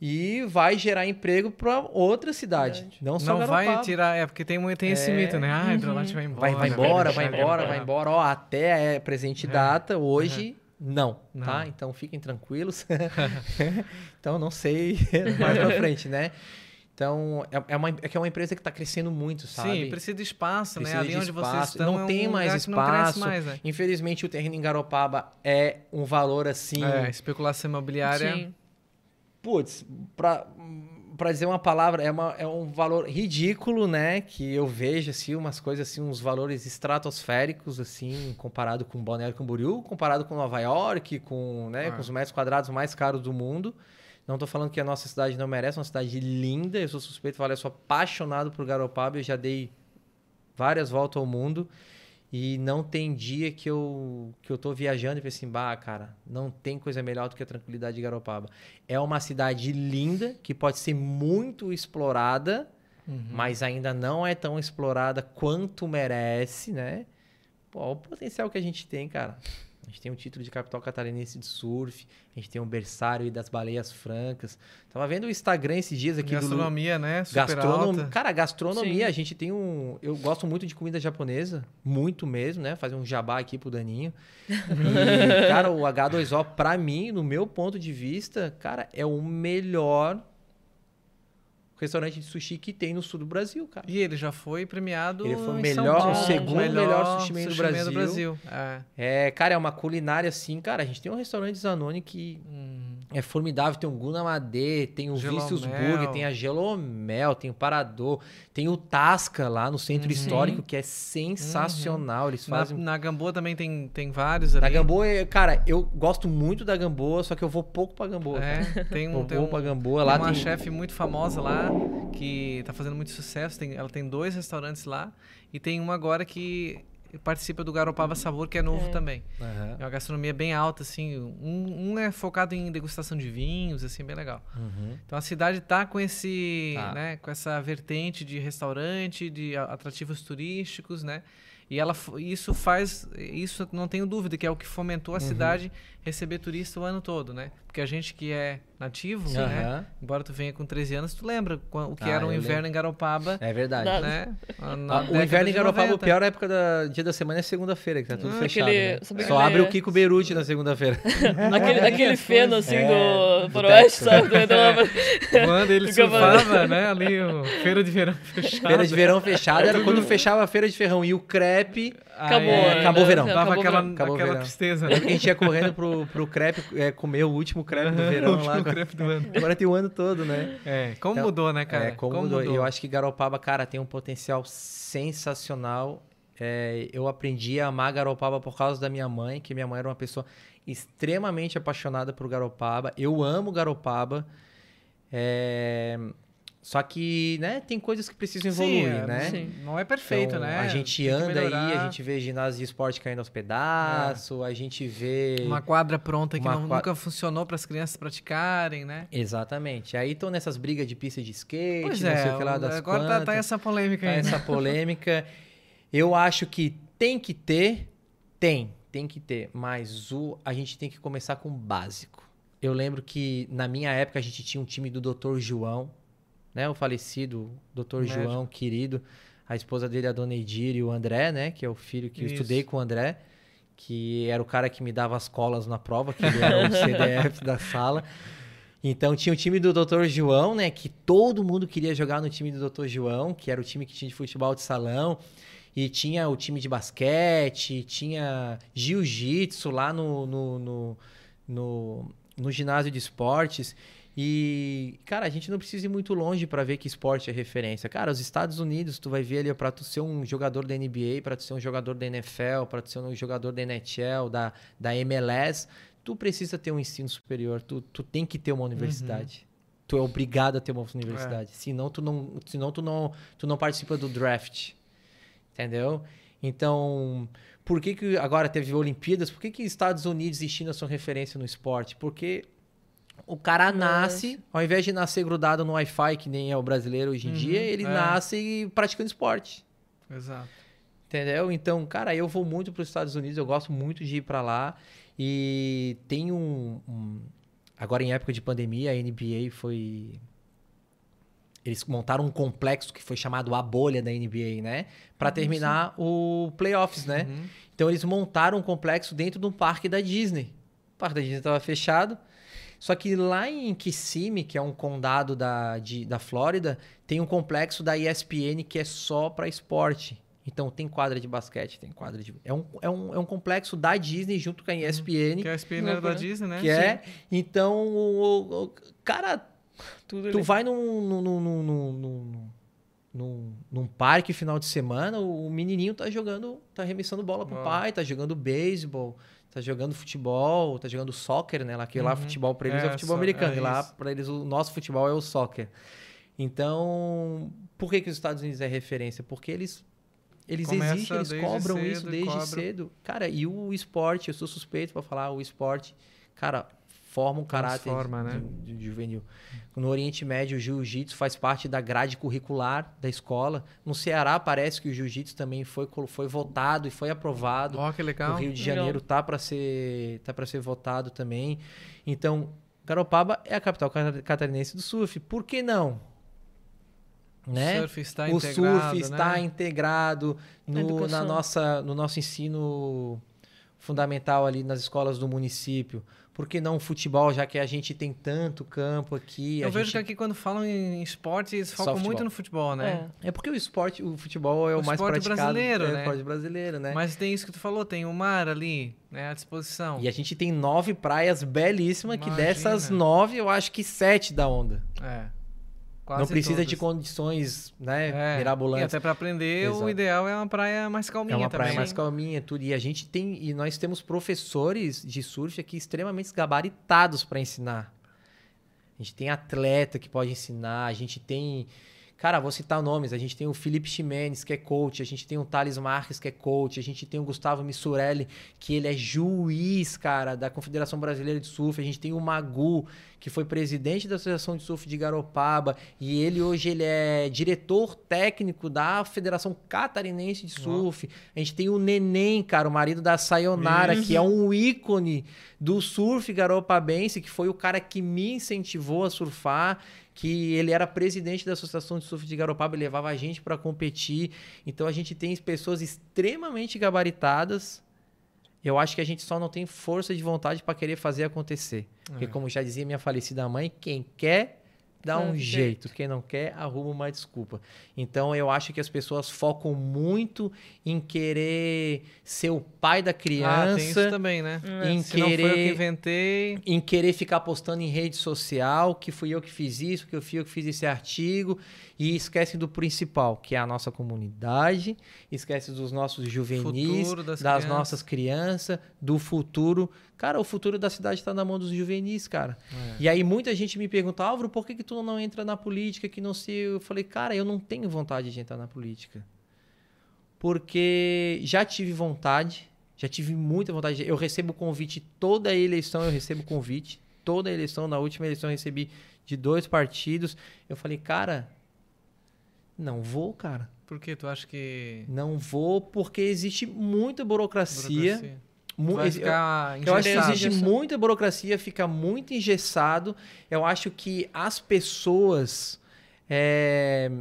E vai gerar emprego para outra cidade, Verdade. não só Não vai tirar, é porque tem, tem esse É. mito, né? Ah, a Hidrolite vai embora. Vai, vai embora, vai deixar embora, vai embora. Ó, até é presente É. data, hoje não, Não. tá? Então fiquem tranquilos. então não sei mais pra frente, né? Então é, é uma, é que é uma empresa que tá crescendo muito, sabe? Sim, precisa de espaço, Precisa né? Ali de onde vocês espaço, estão não é um tem mais espaço. mais, né? Infelizmente o terreno em Garopaba é um valor assim, É, especulação imobiliária. Sim. putz, pra, pra dizer uma palavra, é, uma, é um valor ridículo, né? Que eu vejo, assim, umas coisas, assim, uns valores estratosféricos, assim, comparado com Balneário Camboriú, comparado com Nova York, com, né, Ah. com os metros quadrados mais caros do mundo. Não tô falando que a nossa cidade não merece, é uma cidade linda, eu sou suspeito falar, eu sou apaixonado por Garopaba, eu já dei várias voltas ao mundo. E não tem dia que eu, que eu tô viajando e falei assim, bah, cara, não tem coisa melhor do que a tranquilidade de Garopaba. É uma cidade linda, que pode ser muito explorada, Uhum. mas ainda não é tão explorada quanto merece, né? Pô, o potencial que a gente tem, cara. A gente tem o título de capital catarinense de surf, a gente tem um berçário aí das baleias francas. Tava vendo o Instagram esses dias aqui do Gastronomia, né? Super Gastronomia. alta. Cara, gastronomia, Sim. a gente tem um. Eu gosto muito de comida japonesa, muito mesmo, né? Fazer um jabá aqui pro Daninho. E, cara, o H2O, pra mim, no meu ponto de vista, cara, é o melhor restaurante de sushi que tem no sul do Brasil, cara. E ele já foi premiado Ele foi o melhor- o segundo melhor sushi man do Brasil. Brasil. É. É, cara, é uma culinária assim, cara. A gente tem um restaurante Zanoni que Hum, é formidável. Tem o Gunamade, tem o Gelomel. Burger, tem a Gelomel, tem o Parador, tem o Tasca lá no centro Uhum. histórico, que é sensacional. Eles na, fazem. na Gamboa também tem, tem vários ali. Da Gamboa, é- cara, eu gosto muito da Gamboa, só que eu vou pouco pra Gamboa. cara. É, tem um, tem pouco um, pra Gamboa. tem Lá uma tem... chefe muito famosa lá que tá fazendo muito sucesso. Tem, ela tem dois restaurantes lá e tem uma agora que participa do Garopaba Sabor, que é novo É. também. Aham. É uma gastronomia bem alta, assim. Um, um é focado em degustação de vinhos, assim, bem legal. Uhum. Então a cidade tá com esse, Tá. né, com essa vertente de restaurante, de atrativos turísticos, né? E ela isso faz, isso não tenho dúvida que é o que fomentou a Uhum. cidade receber turista o ano todo, né? Porque a gente que é nativo, né? Aham. Embora tu venha com 13 anos, tu lembra o que Ah, era o inverno em Garopaba, É verdade. Né? Ah, o inverno em Garopaba, 90. a pior época do dia da semana é segunda-feira, que tá tudo Ah, fechado. aquele- né? Só abre o Kiko Beruti na segunda-feira. Aquele, aquele feno, assim, É, do do Faroeste, sabe? Do- do- Quando ele surfava, né? Ali, o feira de verão fechada. Feira de verão fechada era quando fechava a feira de ferrão. E o crepe. Acabou, né? acabou o verão. Dava Acabou aquela, verão. Acabou aquela verão. tristeza, né? A gente ia correndo pro, pro crepe é, comer o último crepe do verão O lá. último crepe do ano. Agora tem o ano todo, né? É, como Então, mudou, né, cara? É, como, mudou. Eu acho que Garopaba, cara, tem um potencial sensacional. É, eu aprendi a amar Garopaba por causa da minha mãe, que minha mãe era uma pessoa extremamente apaixonada por Garopaba. Eu amo Garopaba. É, Só que, né, tem coisas que precisam evoluir, Sim, é, né? Sim. Não é perfeito, Então, né? A gente Tem anda aí, a gente vê ginásio de esporte caindo aos pedaços, a gente vê. Uma quadra pronta que não- qua- nunca funcionou para as crianças praticarem, né? Exatamente. Aí estão nessas brigas de pista de skate, Pois não é, sei o que lá das agora tá, tá quantas. essa polêmica Tá aí. essa polêmica. Eu acho que tem que ter, tem, tem que ter, mas o, a gente tem que começar com o básico. Eu lembro que na minha época a gente tinha um time do Dr. João, né, o falecido Dr. Médico. João, querido, a esposa dele, a dona Edir e o André, né, que é o filho que eu Isso. estudei com o André, que era o cara que me dava as colas na prova, que ele era o CDF da sala. Então tinha o time do Dr. João, né? Que todo mundo queria jogar no time do Dr. João, que era o time que tinha de futebol de salão. E tinha o time de basquete, tinha jiu-jitsu lá no, no, no, no, no ginásio de esportes. E, cara, a gente não precisa ir muito longe para ver que esporte é referência. Cara, os Estados Unidos, tu vai ver ali para tu ser um jogador da NBA, para tu ser um jogador da NFL, para tu ser um jogador da NHL, da, da MLS, tu precisa ter um ensino superior, tu, tu tem que ter uma universidade. Tu é obrigado a ter uma universidade. Senão, tu não, senão tu, não, tu não participa do draft. Entendeu? Então, por que, que agora teve Olimpíadas? Por que, que Estados Unidos e China são referência no esporte? Porque o cara nasce, ao invés de nascer grudado no Wi-Fi, que nem é o brasileiro hoje em Uhum, dia, ele é. nasce praticando esporte. Exato. Entendeu? Então, cara, eu vou muito para os Estados Unidos, eu gosto muito de ir para lá. E tem um, um- Agora, em época de pandemia, a NBA foi. Eles montaram um complexo que foi chamado a bolha da NBA, né? Para terminar o playoffs, né? Uhum. Então eles montaram um complexo dentro de um parque da Disney. O parque da Disney estava fechado. Só que lá em Kissimmee, que é um condado da, de- da Flórida, tem um complexo da ESPN que é só para esporte. Então tem quadra de basquete, tem quadra de. É um, é um, é um complexo da Disney junto com a ESPN. Que é a SPN era da Loucura. Disney, né? Que é. Então, o, o- cara, Tudo tu ali. vai num, num, num, num, num, num, num- parque final de semana, o menininho tá jogando, tá arremessando bola pro Uau. pai, tá jogando beisebol, tá jogando futebol, tá jogando soccer, né? Lá que lá Uhum. futebol pra eles é, É, futebol americano, é e lá pra eles o nosso futebol é o soccer. Então, por que que os Estados Unidos é referência? Porque eles eles Começa exigem, eles cobram cedo isso desde cobram. cedo. Cara, e o esporte, eu sou suspeito pra falar, o esporte, cara, forma um caráter Transforma, né? de- de juvenil. No Oriente Médio, o jiu-jitsu faz parte da grade curricular da escola. No Ceará, parece que o jiu-jitsu também foi, foi votado e foi aprovado. Ó, que legal. No Rio de Legal. Janeiro tá para ser tá para ser votado também. Então, Garopaba é a capital cata- catarinense do surf. Por que não? Né? O surf está o integrado, surf está né? integrado no, educação. na nossa, no nosso ensino fundamental ali nas escolas do município. Por que não futebol, já que a gente tem tanto campo aqui? Eu vejo gente... que aqui quando falam em esporte, eles focam muito no futebol, né? É porque o esporte, o futebol é o, O mais esporte praticado. brasileiro, é, né? o esporte brasileiro, né? Mas tem isso que tu falou, tem o mar ali, né, à disposição. E a gente tem nove praias belíssimas, que Imagina. dessas nove, eu acho que sete da onda. É. Quase não precisa de todas. condições, né, É, E mirabolantes. até para aprender, Exato. o ideal é uma praia mais calminha É uma também. praia mais calminha, tudo. E a gente tem, e nós temos professores de surf aqui extremamente gabaritados para ensinar. A gente tem atleta que pode ensinar, a gente tem. Cara, vou citar nomes. A gente tem o Felipe Ximenes, que é coach. A gente tem o Thales Marques, que é coach. A gente tem o Gustavo Missurelli, que ele é juiz, cara, da Confederação Brasileira de Surf. A gente tem o Magu, que foi presidente da Associação de Surf de Garopaba. E ele hoje ele é diretor técnico da Federação Catarinense de Surf. A gente tem o Neném, cara, o marido da Sayonara, que é um ícone do surf garopabense, que foi o cara que me incentivou a surfar, que ele era presidente da Associação de Surf de Garopaba, ele levava a gente para competir. Então a gente tem pessoas extremamente gabaritadas. Eu acho que a gente só não tem força de vontade para querer fazer acontecer. Porque É. como já dizia minha falecida mãe, quem quer dá um jeito. quem não quer arruma uma desculpa. Então eu acho que as pessoas focam muito em querer ser o pai da Ah, tem isso criança, também, né? em Se não foi eu que querer inventei, em querer ficar postando em rede social que fui eu que fiz isso, que eu fui eu que fiz esse artigo e esquecem do principal, que é a nossa comunidade, esquecem dos nossos juvenis, das das, crianças. nossas crianças, do futuro. Cara, o futuro da cidade está na mão dos juvenis, cara. É. E aí muita gente me pergunta, Álvaro, por que, que tu não entra na política, que não se. Eu falei, cara, eu não tenho vontade de entrar na política. Porque já tive vontade, já tive muita vontade. De... Eu recebo convite toda eleição, eu recebo convite. Toda eleição, na última eleição eu recebi de dois partidos. Eu falei, cara, não vou, cara. Por que tu acha que. Não vou, porque existe muita burocracia. burocracia. Vai ficar eu, eu acho que existe muita burocracia, fica muito engessado. Eu acho que as pessoas. É,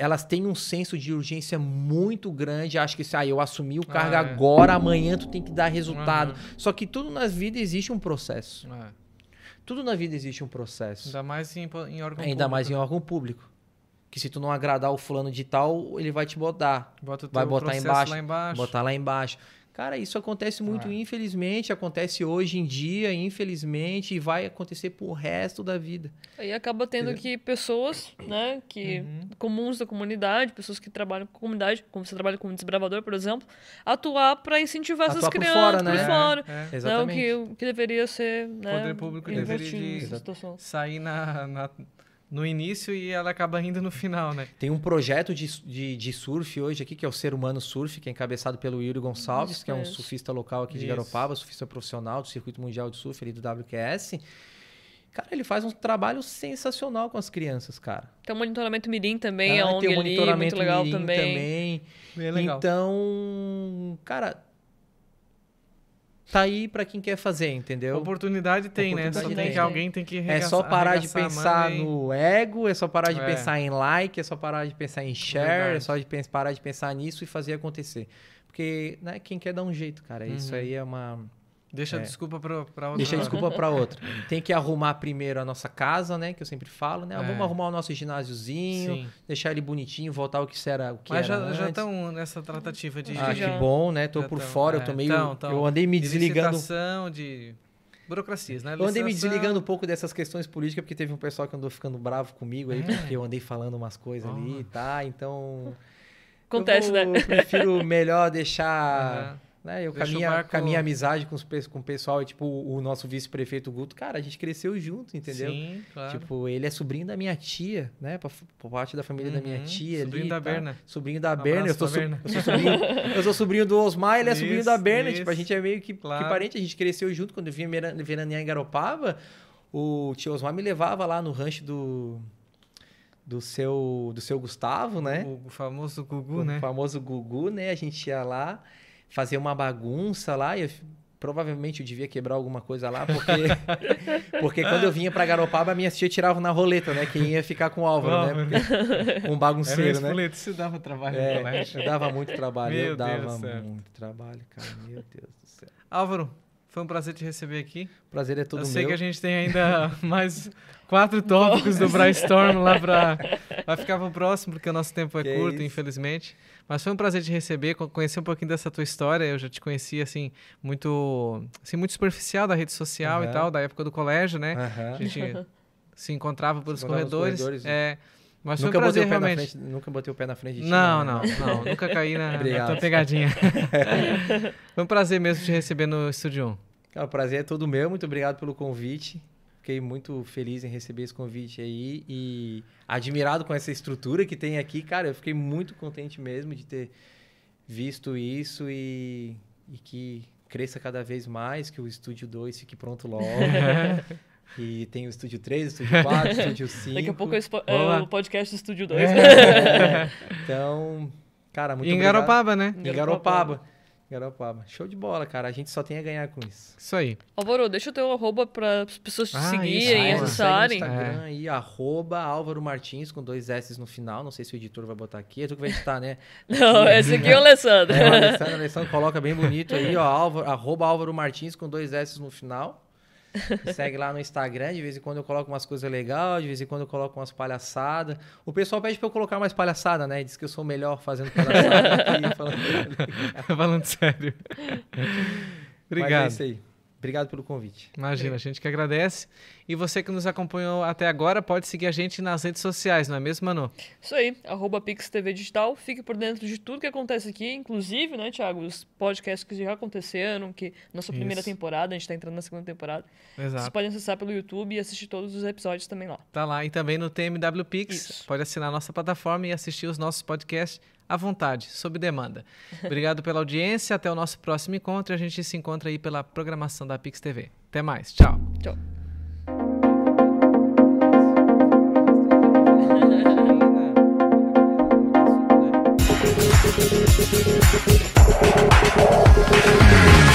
elas têm um senso de urgência muito grande. Acho que se ah, eu assumi o cargo ah, é. agora, amanhã tu tem que dar resultado. Uhum. Só que tudo na vida existe um processo. É. Tudo na vida existe um processo. Ainda mais em, em órgão Ainda público. Ainda mais em órgão público. Que se tu não agradar o fulano de tal, ele vai te botar. Bota vai botar embaixo, lá embaixo. Botar lá embaixo. Cara, isso acontece muito, ah. infelizmente, acontece hoje em dia, infelizmente, e vai acontecer pro resto da vida. Aí acaba tendo Entendeu? que pessoas, né, que uhum. comuns da comunidade, pessoas que trabalham com a comunidade, como você trabalha como desbravador, por exemplo, atuar para incentivar atuar essas crianças por fora, né? Por fora é, é. Exatamente. Né, o que, que deveria ser, né, o poder público deveria de sair na, na no início e ela acaba indo no final, né? Tem um projeto de, de, de, surf hoje aqui, que é o Ser Humano Surf, que é encabeçado pelo Yuri Gonçalves, isso, que é um surfista local aqui de isso. Garopaba, surfista profissional do Circuito Mundial de Surf ali do WQS. Cara, ele faz um trabalho sensacional com as crianças, cara. Tem o monitoramento Mirim também, ah, é tem o monitoramento ali, muito legal também. também. Bem legal. Então, cara, tá aí para quem quer fazer, entendeu? Oportunidade tem, Oportunidade né? Só tem, que alguém tem que É só parar de pensar no ego, é só parar de é. pensar em like, é só parar de pensar em share, Verdade. é só de parar de pensar nisso e fazer acontecer. Porque, né, quem quer dar um jeito, cara, uhum. isso aí é uma Deixa é. a desculpa para outra. Deixa a desculpa para outra. Tem que arrumar primeiro a nossa casa, né? Que eu sempre falo, né? É. Vamos arrumar o nosso ginásiozinho, Sim. deixar ele bonitinho, voltar ao que era o que Mas era já estão nessa tratativa de. Ah, que bom, né? Tô já por tão, fora, é. eu tô meio. Tão, tão. Eu andei me de desligando. de burocracias, né? Eu andei me desligando um pouco dessas questões políticas, porque teve um pessoal que andou ficando bravo comigo aí, é. porque eu andei falando umas coisas oh. ali, tá? Então. Acontece, eu vou, né? Prefiro melhor deixar. Uhum né? Eu com a, minha, com a minha amizade com, os, com o pessoal, tipo, o nosso vice-prefeito Guto, cara, a gente cresceu junto, entendeu? Sim, claro. Tipo, ele é sobrinho da minha tia, né? Por, por parte da família uhum, da minha uhum. tia. Sobrinho ali, da tá? Berna. Sobrinho da um Berna. Eu, sou, Berna. Eu, sou sobrinho, eu sou sobrinho do Osmar, ele é isso, sobrinho da Berna. Isso. Tipo, a gente é meio que, claro. que parente, a gente cresceu junto. Quando eu vinha veranear em Garopaba, o tio Osmar me levava lá no rancho do do seu do seu Gustavo, né? O, o famoso Gugu, o né? O famoso Gugu, né? A gente ia lá fazer uma bagunça lá e eu, provavelmente eu devia quebrar alguma coisa lá, porque porque quando eu vinha para Garopaba, a minha tia tirava na roleta, né? Quem ia ficar com o Álvaro, né? Porque, um bagunceiro, Era né? Roleta, isso dava trabalho é, no colégio. Eu dava muito trabalho, Meu eu dava muito trabalho, cara. Meu Deus do céu. Álvaro, foi um prazer te receber aqui. Prazer é todo Eu meu. sei que a gente tem ainda mais quatro tópicos do Brainstorm lá para vai ficar para o próximo, porque o nosso tempo é que curto, é infelizmente. Mas foi um prazer te receber, conhecer um pouquinho dessa tua história. Eu já te conheci assim muito, assim muito superficial da rede social uhum. e tal, da época do colégio, né? Uhum. A gente se encontrava pelos corredores. corredores. É, mas nunca foi um prazer, realmente. Frente, nunca botei o pé na frente de ti. Não, né? não, não. Nunca caí na, na tua pegadinha. foi um prazer mesmo te receber no Estúdio 1. Cara, o prazer é todo meu. Muito obrigado pelo convite. Fiquei muito feliz em receber esse convite aí e admirado com essa estrutura que tem aqui. Cara, eu fiquei muito contente mesmo de ter visto isso e, e que cresça cada vez mais, que o Estúdio 2 fique pronto logo. E tem o Estúdio 3, o Estúdio 4, o Estúdio 5. Daqui a pouco é o podcast do Estúdio 2. É. Então, cara, muito e em obrigado. Garopaba, né? Em Garopaba. Garopaba. Show de bola, cara. A gente só tem a ganhar com isso. Isso aí. Álvaro, deixa o teu arroba para as pessoas te ah, seguirem, isso, acessarem. Instagram é. aí, arroba Álvaro Martins, com dois S no final. Não sei se o editor vai botar aqui. É tu que vai editar, né? Não, esse aqui é o Alessandro. É, o Alessandro, o Alessandro coloca bem bonito aí, ó. Álvaro, arroba Álvaro Martins, com dois S no final. Me segue lá no Instagram, de vez em quando eu coloco umas coisas legais, de vez em quando eu coloco umas palhaçadas. O pessoal pede pra eu colocar mais palhaçada, né? Diz que eu sou melhor fazendo palhaçada aqui, falando, falando sério. Obrigado. Mas é isso aí. Obrigado pelo convite. Imagina, a gente que agradece. E você que nos acompanhou até agora, pode seguir a gente nas redes sociais, não é mesmo, Manu? Isso aí, arroba PixTV Digital. Fique por dentro de tudo que acontece aqui, inclusive, né, Thiago, os podcasts que já aconteceram, que nossa primeira Isso. temporada, a gente tá entrando na segunda temporada. Vocês Exato. podem acessar pelo YouTube e assistir todos os episódios também lá. Tá lá. E também no TMW Pix. Isso. Pode assinar a nossa plataforma e assistir os nossos podcasts à vontade, sob demanda. Obrigado pela audiência, até o nosso próximo encontro. A gente se encontra aí pela programação da Pix TV. Até mais, tchau. Tchau. Thank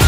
you.